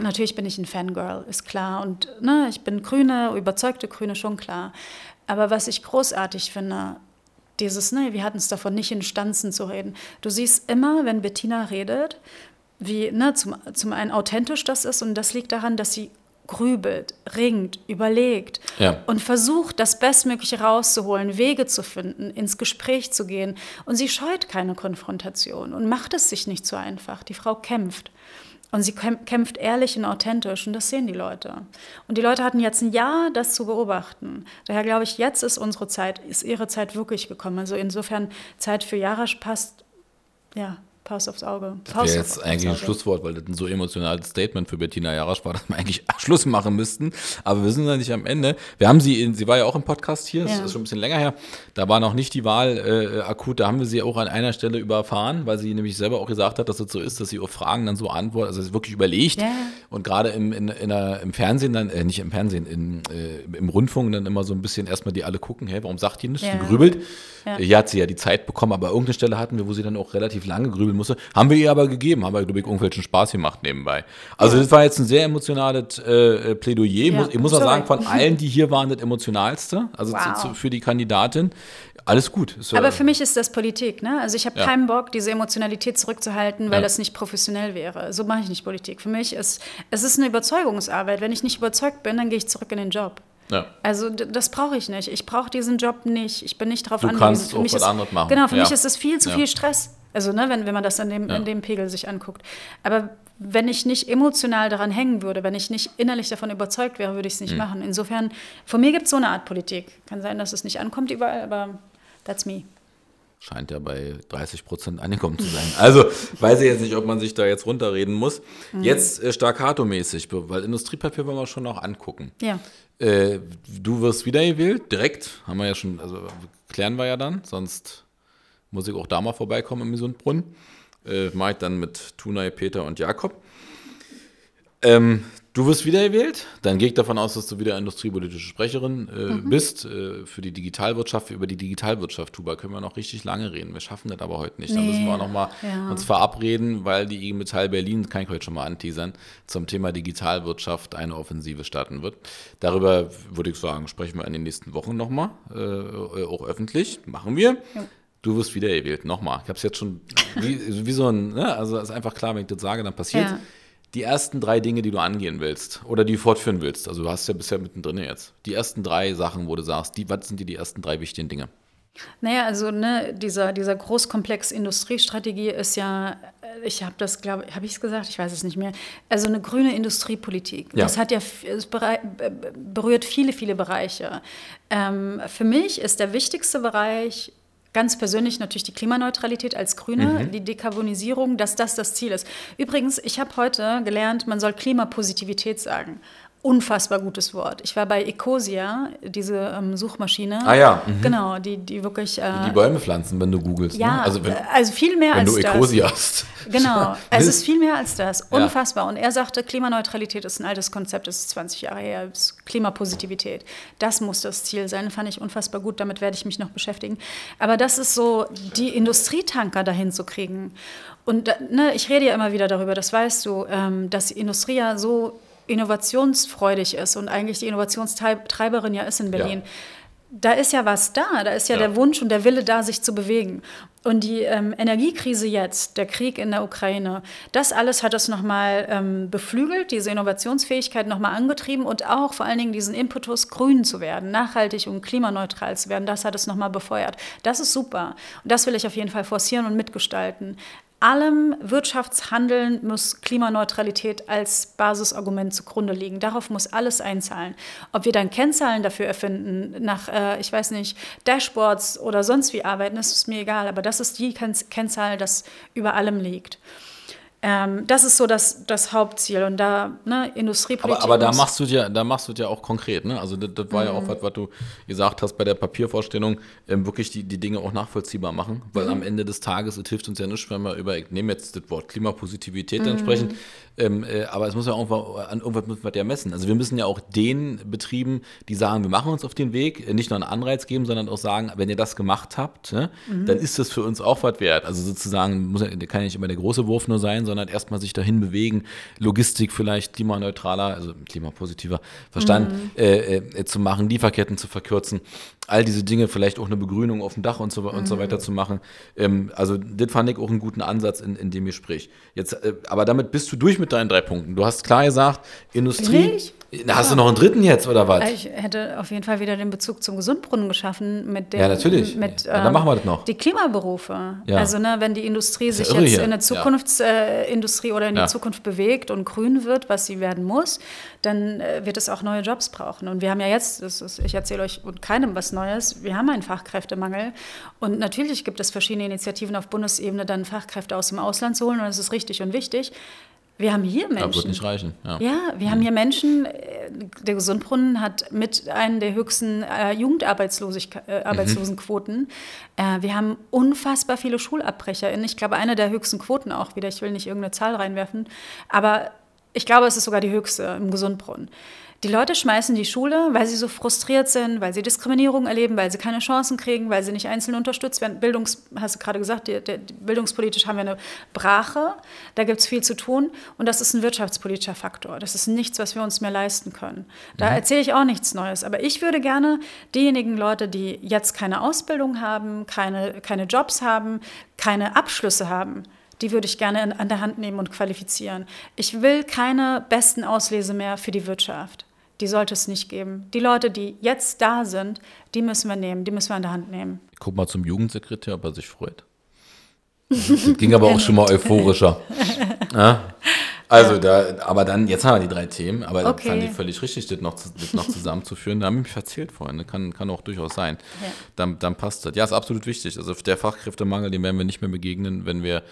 natürlich bin ich ein Fangirl, ist klar. Und ne, ich bin Grüne, überzeugte Grüne, schon klar. Aber was ich großartig finde, dieses, ne, wir hatten es davon, nicht in Stanzen zu reden. Du siehst immer, wenn Bettina redet, wie ne, zum, zum einen authentisch das ist und das liegt daran, dass sie grübelt, ringt, überlegt ja. und versucht, das Bestmögliche rauszuholen, Wege zu finden, ins Gespräch zu gehen. Und sie scheut keine Konfrontation und macht es sich nicht so einfach. Die Frau kämpft. Und sie kämpft ehrlich und authentisch und das sehen die Leute. Und die Leute hatten jetzt ein Jahr, das zu beobachten. Daher glaube ich, jetzt ist unsere Zeit, ist ihre Zeit wirklich gekommen. Also insofern Zeit für Jarasch passt, ja, Faust aufs Auge. Das Faust wäre jetzt eigentlich ein. Schlusswort, weil das ein so emotionales Statement für Bettina Jarasch war, dass wir eigentlich Schluss machen müssten. Aber wir sind ja nicht am Ende. Wir haben sie, in, sie war ja auch im Podcast hier, das Ja. ist schon ein bisschen länger her. Da war noch nicht die Wahl äh, akut, da haben wir sie auch an einer Stelle überfahren, weil sie nämlich selber auch gesagt hat, dass es so ist, dass sie auf Fragen dann so antwortet, also wirklich überlegt. Ja. Und gerade im, in, in der, im Fernsehen dann, äh, nicht im Fernsehen, in, äh, im Rundfunk dann immer so ein bisschen erstmal die alle gucken, hey, warum sagt die nicht? Ja. Grübelt. Ja. Hier hat sie ja die Zeit bekommen, aber irgendeine Stelle hatten wir, wo sie dann auch relativ lange grübeln musste. Haben wir ihr aber gegeben, haben wir, glaube ich, irgendwelchen Spaß gemacht nebenbei. Also das war jetzt ein sehr emotionales äh, Plädoyer. Ja, ich muss auch sagen, von allen, die hier waren, das emotionalste. Also Wow. zu, zu, für die Kandidatin. Alles gut. Äh, Aber für mich ist das Politik. Ne? Also ich habe Ja. keinen Bock, diese Emotionalität zurückzuhalten, weil Ja. das nicht professionell wäre. So mache ich nicht Politik. Für mich ist es ist eine Überzeugungsarbeit. Wenn ich nicht überzeugt bin, dann gehe ich zurück in den Job. ja. Also das brauche ich nicht. Ich brauche diesen Job nicht. Ich bin nicht darauf Du angewiesen. kannst Für auch was ist, anderes machen. Genau, für mich ist das viel zu viel Stress. Also ne, wenn, wenn man das an dem, Ja. in dem Pegel sich anguckt. Aber wenn ich nicht emotional daran hängen würde, wenn ich nicht innerlich davon überzeugt wäre, würde ich es nicht machen. Insofern, von mir gibt es so eine Art Politik. Kann sein, dass es nicht ankommt überall, aber that's me. Scheint ja bei 30 Prozent angekommen zu sein. Also weiß ich jetzt nicht, ob man sich da jetzt runterreden muss. Mhm. Jetzt äh, staccato-mäßig, weil Industriepapier wollen wir schon noch angucken. Ja. Äh, du wirst wiedergewählt, direkt, haben wir ja schon, also klären wir ja dann, sonst muss ich auch da mal vorbeikommen im Gesundbrunnen. Äh, Mache ich dann mit Tunay, Peter und Jakob. Ähm, du wirst wiedergewählt, dann gehe ich davon aus, dass du wieder industriepolitische Sprecherin äh, bist äh, für die Digitalwirtschaft. Über die Digitalwirtschaft, Tuba, können wir noch richtig lange reden. Wir schaffen das aber heute nicht. Da Nee, müssen wir auch noch mal ja. uns verabreden, weil die IG Metall Berlin, kann ich heute schon mal anteasern, zum Thema Digitalwirtschaft eine Offensive starten wird. Darüber würde ich sagen, sprechen wir in den nächsten Wochen nochmal, äh, auch öffentlich. Machen wir. Ja. Du wirst wiedergewählt, nochmal. Ich habe es jetzt schon, wie, wie so ein, ne? also ist einfach klar, wenn ich das sage, dann passiert Ja. Die ersten drei Dinge, die du angehen willst oder die fortführen willst, also du hast ja bisher mittendrin jetzt, die ersten drei Sachen, wo du sagst, die, was sind dir die ersten drei wichtigen Dinge? Naja, also ne, dieser, dieser Großkomplex Industriestrategie ist ja, ich habe das, glaube ich, habe ich es gesagt? Ich weiß es nicht mehr. Also eine grüne Industriepolitik. Ja. Das hat ja, es berührt viele, viele Bereiche. Ähm, für mich ist der wichtigste Bereich Ganz persönlich natürlich die Klimaneutralität als Grüne, die Dekarbonisierung, dass das das Ziel ist. Übrigens, ich habe heute gelernt, man soll Klimapositivität sagen. Unfassbar gutes Wort. Ich war bei Ecosia, diese ähm, Suchmaschine. Ah ja, mhm. Genau, die, die wirklich. Äh, Die Bäume pflanzen, wenn du googelst. ja, ne? Also wenn, äh, also viel mehr wenn als du das. Ecosia hast. Genau, es ist viel mehr als das. Ja. Unfassbar. Und er sagte, Klimaneutralität ist ein altes Konzept, das ist 20 Jahre her, Klimapositivität. Das muss das Ziel sein, fand ich unfassbar gut, damit werde ich mich noch beschäftigen. Aber das ist so, die Industrietanker dahin zu kriegen. Und ne, ich rede ja immer wieder darüber, das weißt du, ähm, dass die Industrie ja so innovationsfreudig ist und eigentlich die Innovationstreiberin ja ist in Berlin. Da ist ja was da, da ist ja, Ja. der Wunsch und der Wille da, sich zu bewegen. Und die ähm, Energiekrise jetzt, der Krieg in der Ukraine, das alles hat es nochmal ähm, beflügelt, diese Innovationsfähigkeit nochmal angetrieben und auch vor allen Dingen diesen Impetus, grün zu werden, nachhaltig und klimaneutral zu werden, das hat es nochmal befeuert. Das ist super. Und das will ich auf jeden Fall forcieren und mitgestalten. Allem Wirtschaftshandeln muss Klimaneutralität als Basisargument zugrunde liegen. Darauf muss alles einzahlen. Ob wir dann Kennzahlen dafür erfinden, nach, äh, ich weiß nicht, Dashboards oder sonst wie arbeiten, ist mir egal. Aber das ist die Kenn Kennzahl, das über allem liegt. Ähm, das ist so das, das Hauptziel. Und da, ne, Industriepolitik. Aber, aber da machst du ja, da machst du ja auch konkret, ne? Also das, das war ja Mhm. auch was, was du gesagt hast bei der Papiervorstellung, ähm, wirklich die, die Dinge auch nachvollziehbar machen, weil Mhm. am Ende des Tages, es hilft uns ja nicht, wenn wir über, ich nehme jetzt das Wort Klimapositivität Mhm. dann sprechen, ähm, äh, aber es muss ja irgendwo, an irgendwas müssen wir ja messen. Also wir müssen ja auch den Betrieben, die sagen, wir machen uns auf den Weg, äh, nicht nur einen Anreiz geben, sondern auch sagen, wenn ihr das gemacht habt, ne, Mhm. dann ist das für uns auch was wert. Also sozusagen, muss kann ja nicht immer der große Wurf nur sein, sondern erstmal sich dahin bewegen, Logistik vielleicht klimaneutraler, also klimapositiver Verstand äh, äh, zu machen, Lieferketten zu verkürzen, all diese Dinge, vielleicht auch eine Begrünung auf dem Dach und so, und so weiter zu machen. Ähm, also das fand ich auch einen guten Ansatz in, in dem Gespräch. Jetzt, äh, aber damit bist du durch mit deinen drei Punkten. Du hast klar gesagt, Industrie. Ich? Na, hast du noch einen dritten jetzt oder was? Ich hätte auf jeden Fall wieder den Bezug zum Gesundbrunnen geschaffen mit dem, Ja, natürlich. Mit, Ja, dann machen wir das noch. Die Klimaberufe. Ja. Also ne, wenn die Industrie ja sich jetzt hier. in eine Ja. Zukunftsentwicklung Industrie oder in Ja. die Zukunft bewegt und grün wird, was sie werden muss, dann äh, wird es auch neue Jobs brauchen. Und wir haben ja jetzt, ist, ich erzähle euch und keinem was Neues, wir haben einen Fachkräftemangel. Und natürlich gibt es verschiedene Initiativen auf Bundesebene, dann Fachkräfte aus dem Ausland zu holen. Und das ist richtig und wichtig. Wir haben hier Das wird Menschen. nicht reichen. Ja. Ja, wir haben hier Menschen, äh, der Gesundbrunnen hat mit einer der höchsten äh, Jugendarbeitslosigkeit- äh, Arbeitslosenquoten. Äh, wir haben unfassbar viele SchulabbrecherInnen. Ich glaube, eine der höchsten Quoten auch wieder. Ich will nicht irgendeine Zahl reinwerfen. Aber ich glaube, es ist sogar die höchste im Gesundbrunnen. Die Leute schmeißen die Schule, weil sie so frustriert sind, weil sie Diskriminierung erleben, weil sie keine Chancen kriegen, weil sie nicht einzeln unterstützt werden. Bildungs, hast du gerade gesagt, die, die, bildungspolitisch haben wir eine Brache, da gibt es viel zu tun und das ist ein wirtschaftspolitischer Faktor. Das ist nichts, was wir uns mehr leisten können. Da erzähle ich auch nichts Neues, aber ich würde gerne diejenigen Leute, die jetzt keine Ausbildung haben, keine, keine Jobs haben, keine Abschlüsse haben, die würde ich gerne an der Hand nehmen und qualifizieren. Ich will keine besten Auslese mehr für die Wirtschaft. Die sollte es nicht geben. Die Leute, die jetzt da sind, die müssen wir nehmen, die müssen wir an der Hand nehmen. Guck mal zum Jugendsekretär, ob er sich freut. Das ging aber auch schon mal euphorischer. Ja? Also, da, aber dann, jetzt haben wir die drei Themen, aber Okay. fand ich völlig richtig, das noch, das noch zusammenzuführen. Da habe ich mich verzählt vorhin, das kann, kann auch durchaus sein. Ja. Dann, dann passt das. Ja, ist absolut wichtig. Also der Fachkräftemangel, dem werden wir nicht mehr begegnen, wenn wir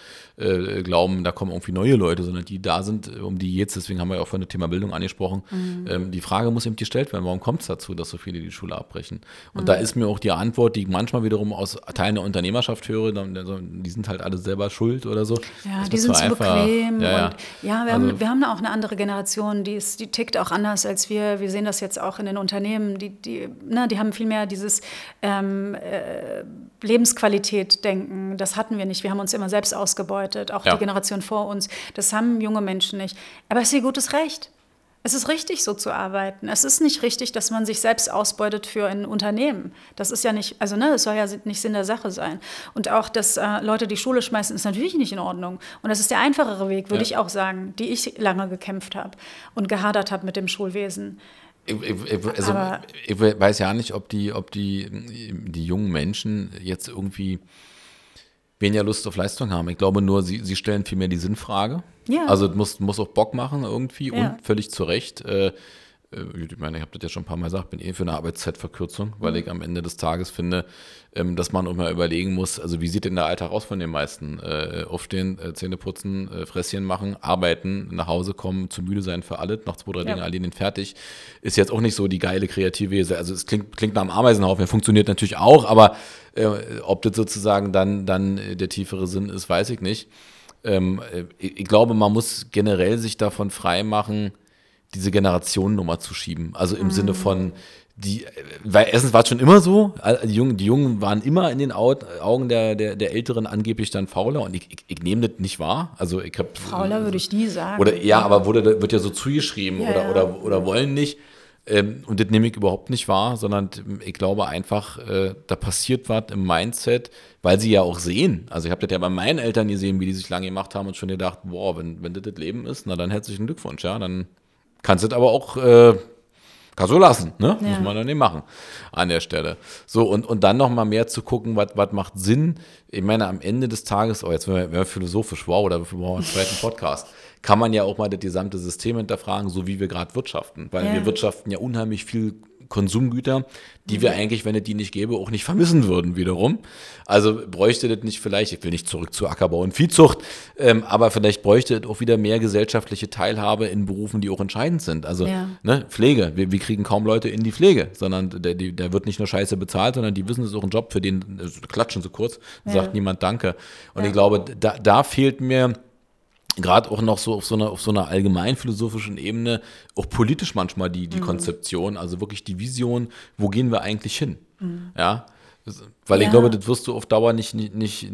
äh, glauben, da kommen irgendwie neue Leute, sondern die da sind, um die jetzt, deswegen haben wir ja auch vorhin das Thema Bildung angesprochen. Ähm, die Frage muss eben gestellt werden, warum kommt es dazu, dass so viele die Schule abbrechen? Und da ist mir auch die Antwort, die ich manchmal wiederum aus Teilen der Unternehmerschaft höre, die sind halt alle selber schuld oder so. Ja, Das die sind zu einfach. bequem. Ja, ja. Und ja, wir, Also- haben, wir haben auch eine andere Generation, die, ist, die tickt auch anders als wir. Wir sehen das jetzt auch in den Unternehmen. Die, die, ne, die haben viel mehr dieses ähm, äh, Lebensqualität-Denken. Das hatten wir nicht. Wir haben uns immer selbst ausgebeutet, auch Ja. die Generation vor uns. Das haben junge Menschen nicht. Aber es ist ihr gutes Recht. Es ist richtig, so zu arbeiten. Es ist nicht richtig, dass man sich selbst ausbeutet für ein Unternehmen. Das ist ja nicht, also ne, es soll ja nicht Sinn der Sache sein. Und auch, dass äh, Leute die Schule schmeißen, ist natürlich nicht in Ordnung. Und das ist der einfachere Weg, würde Ja. ich auch sagen, die ich lange gekämpft habe und gehadert habe mit dem Schulwesen. Ich, also, Aber- ich weiß ja nicht, ob die, ob die, die jungen Menschen jetzt irgendwie weniger Lust auf Leistung haben. Ich glaube nur, sie, sie stellen vielmehr die Sinnfrage. Ja. Also es muss, muss auch Bock machen irgendwie Ja. und völlig zu Recht. Äh, ich meine, ich habe das ja schon ein paar Mal gesagt, bin eh für eine Arbeitszeitverkürzung, weil ich am Ende des Tages finde, ähm, dass man mal überlegen muss, also wie sieht denn der Alltag aus von den meisten? Äh, aufstehen, äh, Zähne putzen, äh, Fresschen machen, arbeiten, nach Hause kommen, zu müde sein für alles, noch zwei, drei Ja. Dinge erledigen, fertig. Ist jetzt auch nicht so die geile kreative, also es klingt, klingt nach einem Ameisenhaufen, funktioniert natürlich auch, aber äh, ob das sozusagen dann, dann äh, der tiefere Sinn ist, weiß ich nicht. Ähm, äh, ich, ich glaube, man muss generell sich davon frei machen, diese Generationennummer zu schieben. Also im Sinne von, die, weil erstens war es schon immer so, die Jungen, die Jungen waren immer in den Au- Augen der, der, der Älteren angeblich dann fauler und ich, ich, ich nehme das nicht wahr. Also ich habe Fauler würde ich nie sagen. oder ja, aber wurde, wird ja so zugeschrieben Ja, oder, ja. oder, oder wollen nicht. Ähm, und das nehme ich überhaupt nicht wahr, sondern ich glaube einfach, äh, da passiert was im Mindset, weil sie ja auch sehen. Also ich habe das ja bei meinen Eltern gesehen, wie die sich lange gemacht haben und schon gedacht, boah, wenn, wenn das das Leben ist, na dann herzlichen Glückwunsch, ja. Dann kannst du das aber auch äh, kannst du lassen, ne? Ja. Muss man dann nicht machen an der Stelle. So, und, und dann noch mal mehr zu gucken, was was macht Sinn. Ich meine, am Ende des Tages, oh, jetzt werden wir, philosophisch, wow, dafür brauchen wir einen zweiten Podcast. Kann man ja auch mal das gesamte System hinterfragen, so wie wir gerade wirtschaften. Weil Ja. wir wirtschaften ja unheimlich viel Konsumgüter, die wir eigentlich, wenn es die nicht gäbe, auch nicht vermissen würden wiederum. Also bräuchte das nicht vielleicht, ich will nicht zurück zu Ackerbau und Viehzucht, ähm, aber vielleicht bräuchte es auch wieder mehr gesellschaftliche Teilhabe in Berufen, die auch entscheidend sind. Also Ja. ne, Pflege, wir, wir kriegen kaum Leute in die Pflege, sondern der, die, der wird nicht nur scheiße bezahlt, sondern die wissen, es ist auch ein Job, für den äh, klatschen so kurz, Ja. sagt niemand Danke. Und Ja. ich glaube, da, da fehlt mir gerade auch noch so auf so einer, auf so einer allgemein philosophischen Ebene, auch politisch manchmal die, die Konzeption, also wirklich die Vision, wo gehen wir eigentlich hin? Ja. Das- Weil ich Ja. glaube, das wirst du auf Dauer nicht, nicht, nicht,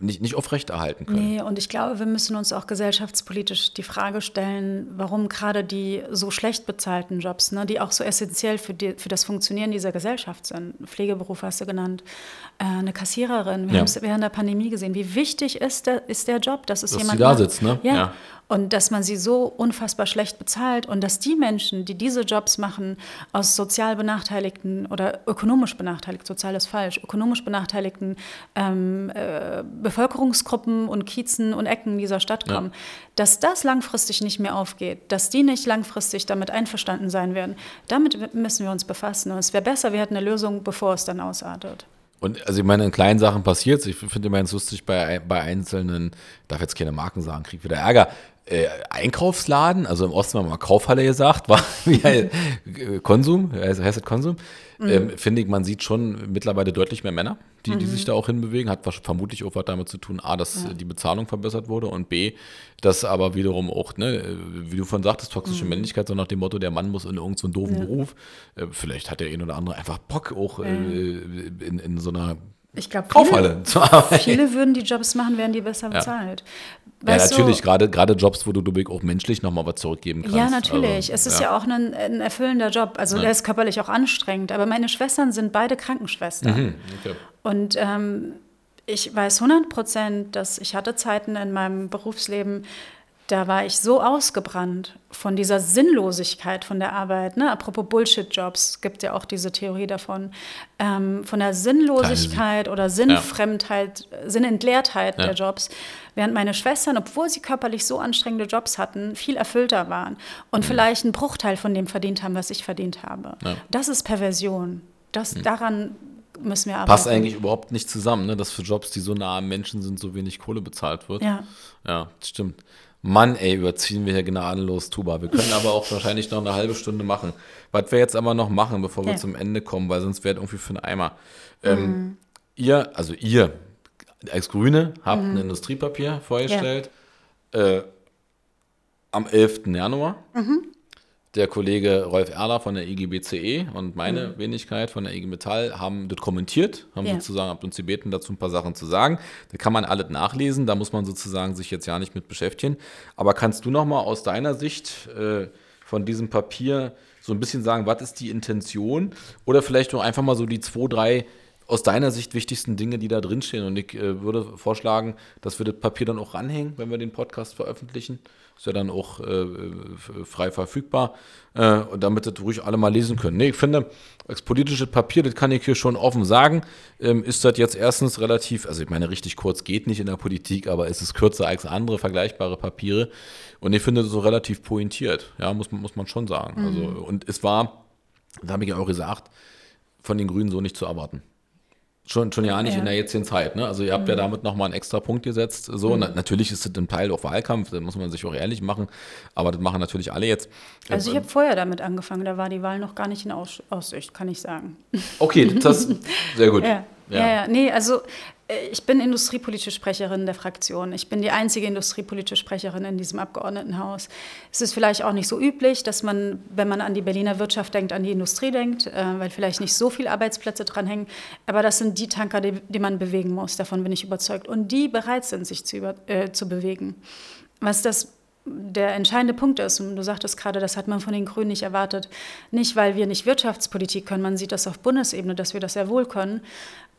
nicht, nicht aufrechterhalten können. Nee, und ich glaube, wir müssen uns auch gesellschaftspolitisch die Frage stellen, warum gerade die so schlecht bezahlten Jobs, ne, die auch so essentiell für, die, für das Funktionieren dieser Gesellschaft sind, Pflegeberuf hast du genannt, eine Kassiererin, wir Ja. haben es während der Pandemie gesehen, wie wichtig ist der, ist der Job, dass es Dass jemand sie da macht. sitzt, ne? Ja. Ja. Und dass man sie so unfassbar schlecht bezahlt und dass die Menschen, die diese Jobs machen, aus sozial benachteiligten oder ökonomisch benachteiligt, sozial ist falsch, ökonomisch benachteiligten ähm, äh, Bevölkerungsgruppen und Kiezen und Ecken dieser Stadt kommen, ja. dass das langfristig nicht mehr aufgeht, dass die nicht langfristig damit einverstanden sein werden, damit müssen wir uns befassen. Und es wäre besser, wir hätten eine Lösung, bevor es dann ausartet. Und also ich meine, in kleinen Sachen passiert. Ich finde immer ganz lustig bei, bei einzelnen, darf jetzt keine Marken sagen, krieg wieder Ärger. Äh, Einkaufsladen, also im Osten haben wir mal Kaufhalle gesagt, war wie heißt, Konsum, heißt, heißt das Konsum? Mhm. Ähm, finde ich, man sieht schon mittlerweile deutlich mehr Männer, die, mhm. die sich da auch hinbewegen. Hat vermutlich auch was damit zu tun, A, dass ja. die Bezahlung verbessert wurde und B, dass aber wiederum auch, ne, wie du von sagtest, toxische mhm. Männlichkeit, so nach dem Motto, der Mann muss in irgendeinen so doofen ja. Beruf. Äh, vielleicht hat der ein oder andere einfach Bock, auch äh, in, in so einer ich glaube, viele, viele, würden die Jobs machen, wären die besser bezahlt. Ja, ja natürlich, so, gerade, gerade Jobs, wo du, du auch menschlich nochmal was zurückgeben kannst. Ja, natürlich. Also, es ist ja, ja auch ein, ein, erfüllender Job. Also ja. der ist körperlich auch anstrengend. Aber meine Schwestern sind beide Krankenschwestern. Mhm, okay. Und ähm, ich weiß 100 Prozent, dass ich hatte Zeiten in meinem Berufsleben, da war ich so ausgebrannt von dieser Sinnlosigkeit von der Arbeit. Ne? Apropos Bullshit-Jobs, gibt ja auch diese Theorie davon. Ähm, von der Sinnlosigkeit oder Sinnfremdheit, ja. Sinnentleertheit ja. der Jobs. Während meine Schwestern, obwohl sie körperlich so anstrengende Jobs hatten, viel erfüllter waren und mhm. vielleicht einen Bruchteil von dem verdient haben, was ich verdient habe. Ja. Das ist Perversion. Das, mhm. Daran müssen wir arbeiten. Passt eigentlich überhaupt nicht zusammen, ne? dass für Jobs, die so nah am Menschen sind, so wenig Kohle bezahlt wird. Ja. Ja, stimmt. Mann, ey, überziehen wir hier gnadenlos Tuba. Wir können aber auch wahrscheinlich noch eine halbe Stunde machen. Was wir jetzt aber noch machen, bevor wir ja. zum Ende kommen, weil sonst wäre irgendwie für einen Eimer. Ähm, mhm. Ihr, also ihr als Grüne habt mhm. ein Industriepapier vorgestellt ja. äh, am 11. Januar. Mhm der Kollege Rolf Erler von der IGBCE und meine mhm. Wenigkeit von der IG Metall haben das kommentiert, haben ja. sozusagen uns gebeten, dazu ein paar Sachen zu sagen. Da kann man alles nachlesen, da muss man sozusagen sich jetzt ja nicht mit beschäftigen. Aber kannst du noch mal aus deiner Sicht äh, von diesem Papier so ein bisschen sagen, was ist die Intention? Oder vielleicht nur einfach mal so die zwei, drei aus deiner Sicht wichtigsten Dinge, die da drinstehen. Und ich äh, würde vorschlagen, dass wir das Papier dann auch ranhängen, wenn wir den Podcast veröffentlichen. Ist ja dann auch äh, frei verfügbar, äh, damit das ruhig alle mal lesen können. Nee, ich finde, als politisches Papier, das kann ich hier schon offen sagen, ähm, ist das jetzt erstens relativ, also ich meine, richtig kurz geht nicht in der Politik, aber es ist kürzer als andere vergleichbare Papiere. Und ich finde das so relativ pointiert, ja, muss, muss man schon sagen. Mhm. Also, und es war, da habe ich ja auch gesagt, von den Grünen so nicht zu erwarten. Schon, schon ja nicht ja. in der jetzigen Zeit. Ne? Also ihr habt mhm. ja damit nochmal einen extra Punkt gesetzt. So. Mhm. Na, natürlich ist es ein Teil auch Wahlkampf, da muss man sich auch ehrlich machen. Aber das machen natürlich alle jetzt. Also ich habe vorher damit angefangen, da war die Wahl noch gar nicht in Aussicht, kann ich sagen. Okay, das ist sehr gut. ja. Ja. ja, ja, nee, also ich bin industriepolitische Sprecherin der Fraktion. Ich bin die einzige industriepolitische Sprecherin in diesem Abgeordnetenhaus. Es ist vielleicht auch nicht so üblich, dass man, wenn man an die Berliner Wirtschaft denkt, an die Industrie denkt, äh, weil vielleicht nicht so viele Arbeitsplätze dranhängen. Aber das sind die Tanker, die, die man bewegen muss. Davon bin ich überzeugt. Und die bereit sind, sich zu, über, äh, zu bewegen. Was das der entscheidende Punkt ist, und du sagtest gerade, das hat man von den Grünen nicht erwartet, nicht weil wir nicht Wirtschaftspolitik können, man sieht das auf Bundesebene, dass wir das sehr wohl können,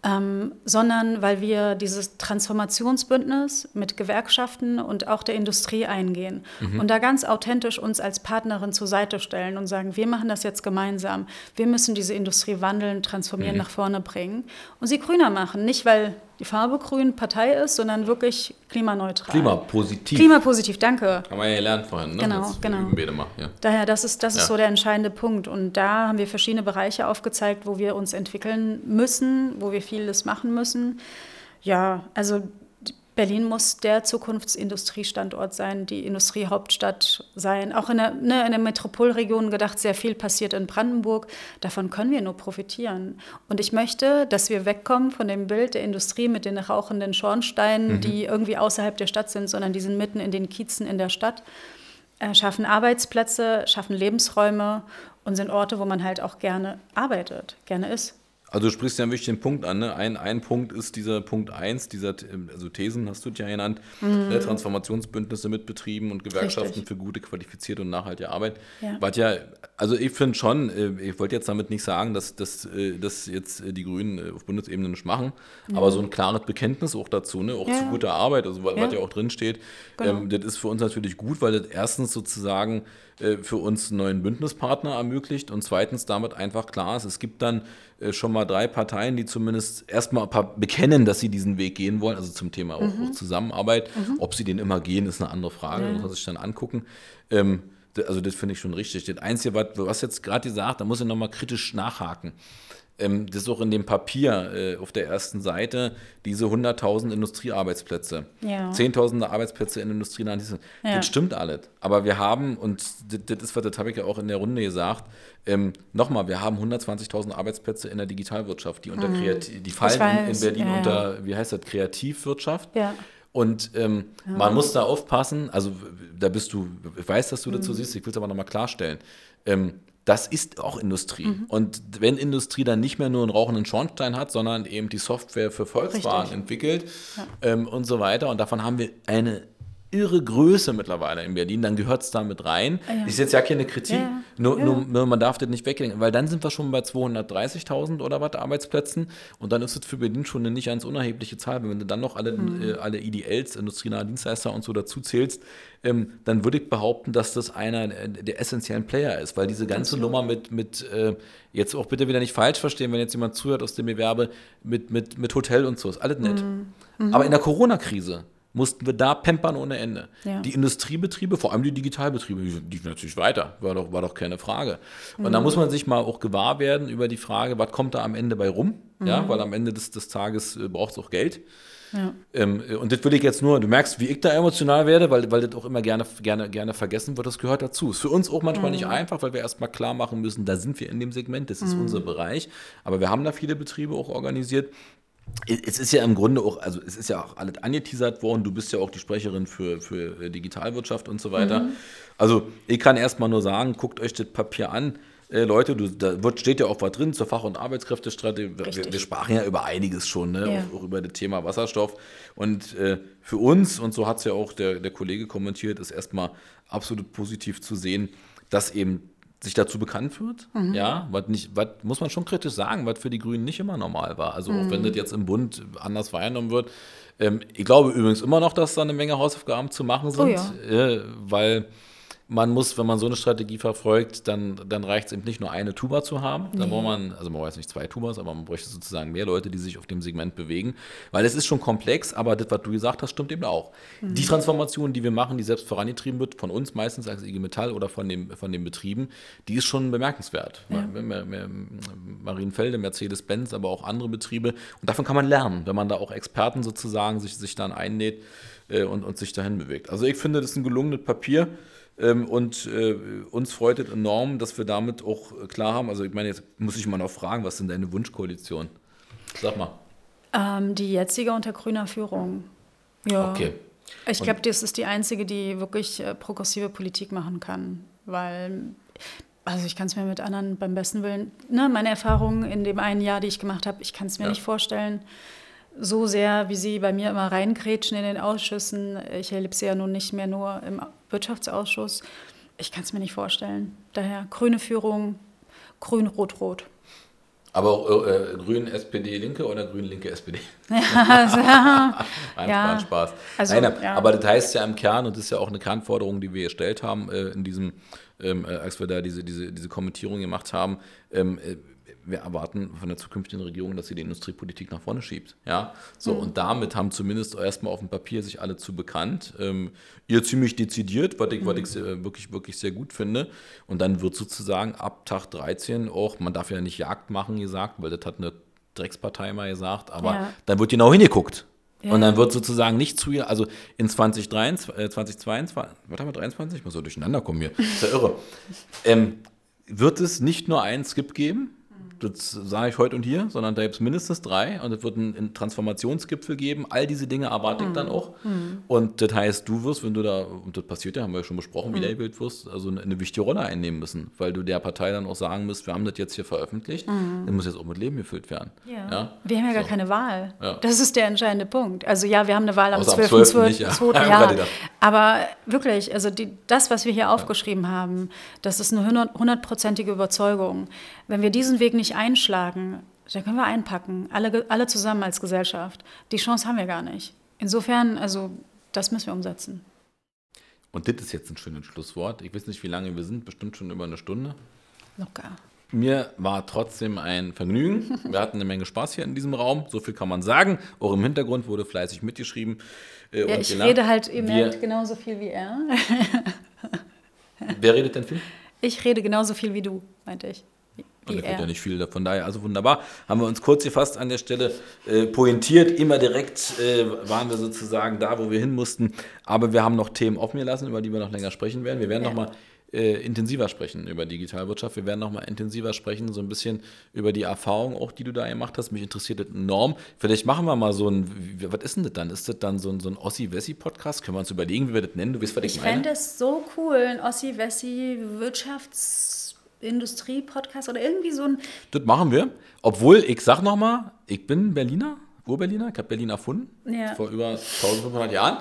ähm, sondern weil wir dieses Transformationsbündnis mit Gewerkschaften und auch der Industrie eingehen mhm. und da ganz authentisch uns als Partnerin zur Seite stellen und sagen, wir machen das jetzt gemeinsam, wir müssen diese Industrie wandeln, transformieren, mhm. nach vorne bringen und sie grüner machen, nicht weil die Farbe grün Partei ist, sondern wirklich klimaneutral. Klimapositiv. Klimapositiv, danke. Haben wir ja gelernt vorhin, ne? Genau, Jetzt genau. Mal, ja. Daher, das ist, das ist so der entscheidende Punkt. Und da haben wir verschiedene Bereiche aufgezeigt, wo wir uns entwickeln müssen, wo wir vieles machen müssen. Ja, also Berlin muss der Zukunftsindustriestandort sein, die Industriehauptstadt sein. Auch in der, ne, in der Metropolregion gedacht, sehr viel passiert in Brandenburg. Davon können wir nur profitieren. Und ich möchte, dass wir wegkommen von dem Bild der Industrie mit den rauchenden Schornsteinen, mhm. die irgendwie außerhalb der Stadt sind, sondern die sind mitten in den Kiezen in der Stadt. Äh, schaffen Arbeitsplätze, schaffen Lebensräume und sind Orte, wo man halt auch gerne arbeitet, gerne ist. Also du sprichst ja einen wichtigen Punkt an. Ne? Ein, ein Punkt ist dieser Punkt 1, dieser, also Thesen hast du ja genannt, mhm. Ne? Transformationsbündnisse mit Betrieben und Gewerkschaften Richtig. für gute, qualifizierte und nachhaltige Arbeit. Ja. Was ja, also ich finde schon, äh, ich wollte jetzt damit nicht sagen, dass, dass, äh, jetzt äh, die Grünen auf Bundesebene nicht machen, mhm. aber so ein klares Bekenntnis auch dazu, ne? auch ja. zu guter Arbeit, also was ja, ja auch drin steht, genau. ähm, das ist für uns natürlich gut, weil das erstens sozusagen äh, für uns einen neuen Bündnispartner ermöglicht und zweitens damit einfach klar ist, es gibt dann äh, schon mal drei Parteien, die zumindest erstmal bekennen, dass sie diesen Weg gehen wollen, also zum Thema auch, mhm. auch Zusammenarbeit. Mhm. Ob sie den immer gehen, ist eine andere Frage, ja. muss man sich dann angucken. Ähm, also das finde ich schon richtig. Das Einzige, was, was jetzt gerade gesagt, da muss ich nochmal kritisch nachhaken ähm, das ist auch in dem Papier äh, auf der ersten Seite, diese 100.000 Industriearbeitsplätze. Ja. Zehntausende Arbeitsplätze in Industrie. Das, ja. das stimmt alles. Aber wir haben, und das, das ist, was habe ich ja auch in der Runde gesagt, ähm, nochmal, wir haben 120.000 Arbeitsplätze in der Digitalwirtschaft, die unter mhm. Kreativ, die fallen weiß, in, in, Berlin ja, unter, wie heißt das, Kreativwirtschaft. Ja. Und ähm, ja. man muss da aufpassen, also da bist du, ich weiß, dass du dazu mhm. siehst, ich will es aber nochmal klarstellen. Ähm, das ist auch Industrie. Mhm. Und wenn Industrie dann nicht mehr nur einen rauchenden Schornstein hat, sondern eben die Software für Volkswagen Richtig. entwickelt ja. ähm, und so weiter, und davon haben wir eine irre Größe mittlerweile in Berlin, dann gehört es da mit rein. Ah, ja. Ist jetzt ja keine Kritik, ja. Nur, ja. nur, man darf das nicht wegdenken, weil dann sind wir schon bei 230.000 oder was Arbeitsplätzen und dann ist es für Berlin schon eine nicht ganz unerhebliche Zahl. Wenn du dann noch alle, mhm. äh, alle IDLs, industrienahe Dienstleister und so dazu zählst, ähm, dann würde ich behaupten, dass das einer der essentiellen Player ist, weil diese ganze Nummer mit, mit äh, jetzt auch bitte wieder nicht falsch verstehen, wenn jetzt jemand zuhört aus dem Gewerbe, mit, mit, mit Hotel und so, ist alles nett. Mhm. Mhm. Aber in der Corona-Krise, mussten wir da pampern ohne Ende. Ja. Die Industriebetriebe, vor allem die Digitalbetriebe, die liefen natürlich weiter, war doch, war doch keine Frage. Und mhm. da muss man sich mal auch gewahr werden über die Frage, was kommt da am Ende bei rum? Mhm. Ja, weil am Ende des, des Tages äh, braucht es auch Geld. Ja. Ähm, und das will ich jetzt nur, du merkst, wie ich da emotional werde, weil, weil das auch immer gerne, gerne, gerne vergessen wird, das gehört dazu. Ist für uns auch manchmal mhm. nicht einfach, weil wir erstmal klar machen müssen, da sind wir in dem Segment, das ist mhm. unser Bereich. Aber wir haben da viele Betriebe auch organisiert, es ist ja im Grunde auch, also es ist ja auch alles angeteasert worden. Du bist ja auch die Sprecherin für, für Digitalwirtschaft und so weiter. Mhm. Also ich kann erstmal nur sagen, guckt euch das Papier an. Äh, Leute, du, da wird, steht ja auch was drin zur Fach- und Arbeitskräftestrategie. Wir, wir, sprachen ja über einiges schon, ne? Ja. Auch, auch, über das Thema Wasserstoff. Und äh, für uns, und so hat es ja auch der, der Kollege kommentiert, ist erstmal absolut positiv zu sehen, dass eben sich dazu bekannt wird, mhm. ja, was nicht, was muss man schon kritisch sagen, was für die Grünen nicht immer normal war. Also mhm. auch wenn mhm. das jetzt im Bund anders wahrgenommen wird. Ähm, ich glaube übrigens immer noch, dass da eine Menge Hausaufgaben zu machen sind, oh ja. äh, weil man muss, wenn man so eine Strategie verfolgt, dann, dann reicht es eben nicht nur eine Tuba zu haben. Nee. Dann braucht man, also man weiß nicht zwei Tubas, aber man bräuchte sozusagen mehr Leute, die sich auf dem Segment bewegen. Weil es ist schon komplex, aber das, was du gesagt hast, stimmt eben auch. Mhm. Die Transformation, die wir machen, die selbst vorangetrieben wird, von uns meistens als IG Metall oder von, dem, von den Betrieben, die ist schon bemerkenswert. Ja. Marienfelde, Mercedes-Benz, aber auch andere Betriebe. Und davon kann man lernen, wenn man da auch Experten sozusagen sich, sich dann einnäht äh, und, und sich dahin bewegt. Also ich finde, das ist ein gelungenes Papier. Ähm, und äh, uns freut es enorm, dass wir damit auch klar haben. Also ich meine, jetzt muss ich mal noch fragen, was denn deine Wunschkoalition? Sag mal. Ähm, die jetzige unter grüner Führung. Ja. Okay. Ich glaube, das ist die einzige, die wirklich äh, progressive Politik machen kann. Weil, also ich kann es mir mit anderen beim besten Willen, ne, meine Erfahrungen in dem einen Jahr, die ich gemacht habe, ich kann es mir ja. nicht vorstellen, so sehr, wie sie bei mir immer reingrätschen in den Ausschüssen. Ich erlebe sie ja nun nicht mehr nur im Wirtschaftsausschuss. Ich kann es mir nicht vorstellen. Daher grüne Führung, grün-rot-rot. Aber auch äh, grün SPD Linke oder grün Linke SPD? Ja, also, Nein, ja. Spaß. Also, Nein, ja. Aber das heißt ja im Kern, und das ist ja auch eine Kernforderung, die wir gestellt haben, äh, in diesem, ähm, äh, als wir da diese, diese, diese Kommentierung gemacht haben, ähm, äh, wir erwarten von der zukünftigen Regierung, dass sie die Industriepolitik nach vorne schiebt. Ja, so mhm. und damit haben zumindest erstmal auf dem Papier sich alle zu bekannt. Ähm, ihr ziemlich dezidiert, was ich, mhm. was ich sehr, wirklich, wirklich sehr gut finde. Und dann wird sozusagen ab Tag 13 auch, man darf ja nicht Jagd machen gesagt, weil das hat eine Dreckspartei mal gesagt, aber ja. dann wird genau hingeguckt. Ja. Und dann wird sozusagen nicht zu ihr, also in 2023, äh, 2022, was haben wir, 23? Ich muss so durcheinander kommen hier, ist ja irre. ähm, wird es nicht nur einen Skip geben, das sage ich heute und hier, sondern da gibt es mindestens drei und es wird einen, Transformationsgipfel geben. All diese Dinge erwarte ich dann auch. Mhm. Und das heißt, du wirst, wenn du da, und das passiert ja, haben wir ja schon besprochen, mhm. wie labelt wirst, also eine, eine, wichtige Rolle einnehmen müssen, weil du der Partei dann auch sagen musst, wir haben das jetzt hier veröffentlicht, mhm. das muss jetzt auch mit Leben gefüllt werden. Ja. ja? Wir haben ja so. gar keine Wahl. Das ist der entscheidende Punkt. Also ja, wir haben eine Wahl am 12. 12. 12. Nicht, ja. 2. ja. Aber wirklich, also die, das, was wir hier aufgeschrieben haben, das ist eine hundertprozentige Überzeugung. Wenn wir diesen Weg nicht einschlagen, dann können wir einpacken, alle, alle zusammen als Gesellschaft. Die Chance haben wir gar nicht. Insofern, also das müssen wir umsetzen. Und das ist jetzt ein schönes Schlusswort. Ich weiß nicht, wie lange wir sind, bestimmt schon über eine Stunde. Locker. Mir war trotzdem ein Vergnügen. Wir hatten eine Menge Spaß hier in diesem Raum. So viel kann man sagen. Auch im Hintergrund wurde fleißig mitgeschrieben. Äh, ja, ich gelacht. rede halt, ihr merkt, genauso viel wie er. Wer redet denn viel? Ich rede genauso viel wie du, meinte ich. Und er ja nicht viel davon. Daher, also wunderbar. Haben wir uns kurz gefasst an der Stelle äh, pointiert. Immer direkt äh, waren wir sozusagen da, wo wir hin mussten. Aber wir haben noch Themen offen gelassen, über die wir noch länger sprechen werden. Wir werden ja. noch mal äh, intensiver sprechen über Digitalwirtschaft. Wir werden noch mal intensiver sprechen, so ein bisschen über die Erfahrung auch, die du da gemacht hast. Mich interessiert das enorm. Vielleicht machen wir mal so ein, was ist denn das dann? Ist das dann so ein, so ein Ossi-Wessi-Podcast? Können wir uns überlegen, wie wir das nennen? Du weißt, was ich, ich meine? Ich fände es so cool, ein Ossi-Wessi-Wirtschafts- Industrie-Podcast oder irgendwie so ein. Das machen wir. Obwohl, ich sag nochmal, ich bin Berliner, Ur-Berliner, ich habe Berlin erfunden, ja. vor über 1500 Jahren.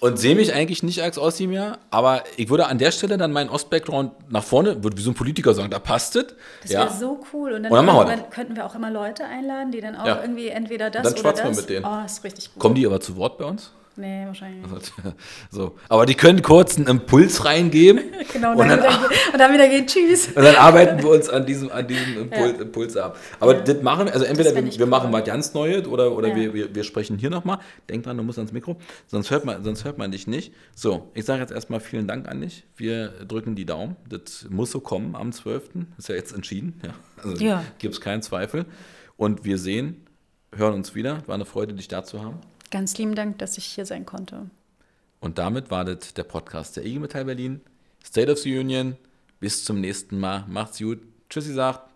Und sehe mich eigentlich nicht als Ossi mehr, aber ich würde an der Stelle dann meinen Ost-Background nach vorne, würde wie so ein Politiker sagen, da passt es. Das wäre ja. so cool. Und dann, Und dann wir könnten wir auch immer Leute einladen, die dann auch ja. irgendwie entweder das dann oder das. Wir mit denen. Oh, ist richtig gut. Kommen die aber zu Wort bei uns? Nee, wahrscheinlich nicht. So. Aber die können kurz einen Impuls reingeben. genau, und, dann, und, dann, wieder, und dann wieder geht Tschüss. Und dann arbeiten wir uns an diesem, an diesem Impuls, ja. Impuls ab. Aber ja. das machen wir, also entweder wir, wir cool. machen was ganz Neues oder, oder ja. wir, wir, wir sprechen hier nochmal. Denk dran, du musst ans Mikro, sonst hört man, sonst hört man dich nicht. So, ich sage jetzt erstmal vielen Dank an dich. Wir drücken die Daumen. Das muss so kommen am 12. Ist ja jetzt entschieden. Ja. Also ja. gibt es keinen Zweifel. Und wir sehen, hören uns wieder. War eine Freude, dich da zu haben. Ganz lieben Dank, dass ich hier sein konnte. Und damit war das der Podcast der IG Metall Berlin. State of the Union. Bis zum nächsten Mal. Macht's gut. Tschüssi sagt.